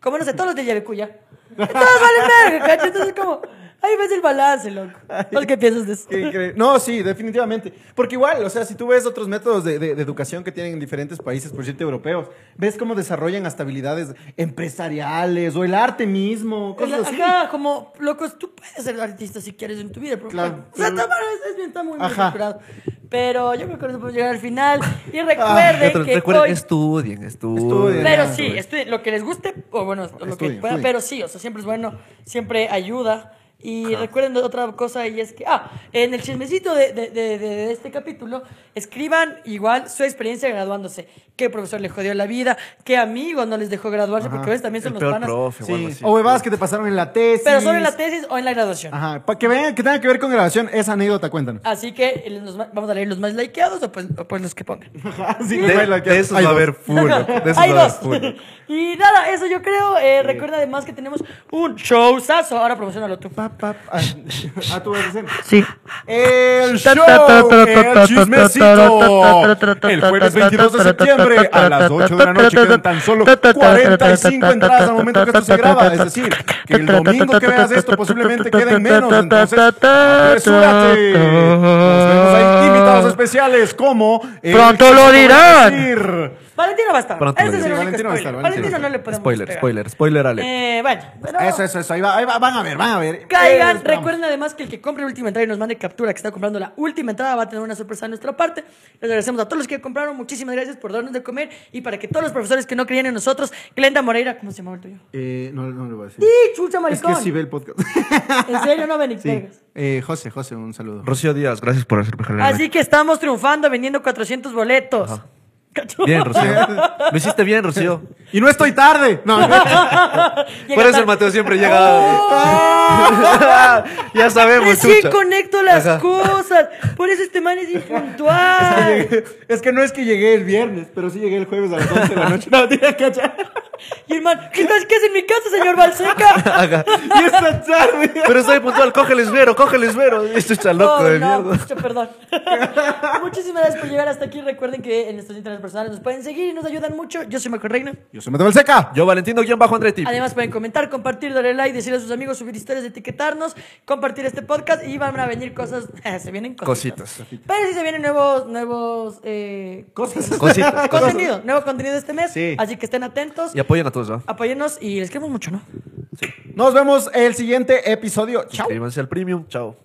Como, no sé, todos los de Yabecuya. Todos valen verga, ¿cachai? Entonces, como, ahí ves el balance, loco. ¿Vos qué piensas de eso? No, sí, definitivamente. Porque igual, o sea, si tú ves otros métodos de, de- de educación que tienen en diferentes países, por cierto, europeos, ves cómo desarrollan hasta habilidades empresariales o el arte mismo, cosas así. Ajá, como, locos, tú puedes ser artista si quieres en tu vida, pero Claro, o sea, claro. Tamara es, es bien, está muy bien Ajá. estructurado. Pero yo creo que no podemos llegar al final. Y Ah, recuerden Otro- que Recuerden, hoy... estudien, estudien. Estudien. Pero Ah, sí, estudien lo que les guste, o bueno, lo que Estudien, estudien. pero sí, o sea, siempre es bueno, siempre ayuda. Y recuerden de otra cosa, y es que, ah, en el chismecito de, de, de- de este capítulo, escriban igual su experiencia graduándose. ¿Qué profesor le jodió la vida? ¿Qué amigo no les dejó graduarse? Porque a veces también son El los peor panas. profe o Sí. así. O huevadas que te pasaron en la tesis. Pero solo en la tesis o en la graduación. Ajá, para que vean que tenga que ver con grabación, esa anécdota, cuéntanos. Así que va- vamos a leer los más likeados o pues, o pues los que pongan. [LAUGHS] Sí, De, [LAUGHS] de esos hay va a haber full. loco, De esos Hay va a haber dos. full. [LAUGHS] y nada, eso yo creo. Eh, recuerda además que tenemos un showzazo. Ahora promocionalo tú. Pa, pa, pa. Ah, ah, tú vas a decir. Sí. El show, el chismecito. El jueves ta, 22 de septiembre a las ta, 8 de la noche quedan ta, tan solo ta, ta, ta, 45 ta, entradas al momento que esto se graba. Es decir, que el domingo que veas esto posiblemente queden menos. Entonces, apresúrate. Nos vemos ahí. Invitados especiales como... Pronto lo dirán. Decir. Valentino va a estar. Pronto Ese lo es el único Sí, Valentino va a estar, spoiler. Valentino Valentino va a no le podemos Spoiler, pegar. spoiler, spoiler, Ale. Eh, bueno, pero Eso, eso, eso. Ahí, va, ahí va, van a ver, van a ver. Caigan, recuerden además que el que compre la última entrada y nos mande captura que está comprando la última entrada va a tener una sorpresa de nuestra parte. Les agradecemos a todos los que compraron, muchísimas gracias por darnos de comer y para que todos los profesores que no creían en nosotros, Glenda Moreira, ¿cómo se llama el tuyo? Eh, no, no le voy a decir. Sí, chucha Es maricón. que sí ve el podcast. [LAUGHS] En serio, no ven Sí. Eh, José, José, un saludo. Rocío Díaz, gracias por hacerme jalar. Así que estamos triunfando vendiendo 400 boletos. ¿Cachó? Bien, Rocío. [LAUGHS] Lo hiciste bien, Rocío. Y no estoy tarde. No, [LAUGHS] Por eso el. Mateo siempre llega. [LAUGHS] ya sabemos, chucha. conecto las Ajá. cosas. Por eso este man es impuntual. es que no es que llegué el viernes, pero sí llegué el jueves a las 11 de la noche. No, tía, cacha. Y el man, ¿qué, tal- qué hace en mi casa, señor Balseca? Ajá. Y esta tarde. Pero estoy puntual, cógele esfero, cógele esfero. Esto está loco Oh, de no, mierda. pucha, perdón. Muchísimas gracias por llegar hasta aquí. Recuerden que en nuestros internet personales nos pueden seguir y nos ayudan mucho. Yo soy Marco Reina. Yo soy Mateo Seca. Yo, Valentino-Andretti. Además pueden comentar, compartir, darle like, decirle a sus amigos, subir historias, etiquetarnos, compartir este podcast y van a venir cosas, [LAUGHS] se vienen cositas. Cositas. Pero sí se vienen nuevos, nuevos eh, Cosas. [LAUGHS] Cositas. contenido, nuevo contenido este mes. Sí. Así que estén atentos, Y apoyen a todos, ¿no? apóyennos y les queremos mucho, ¿no? Nos vemos el siguiente episodio. Chao. Suscríbanse al premium. Chao.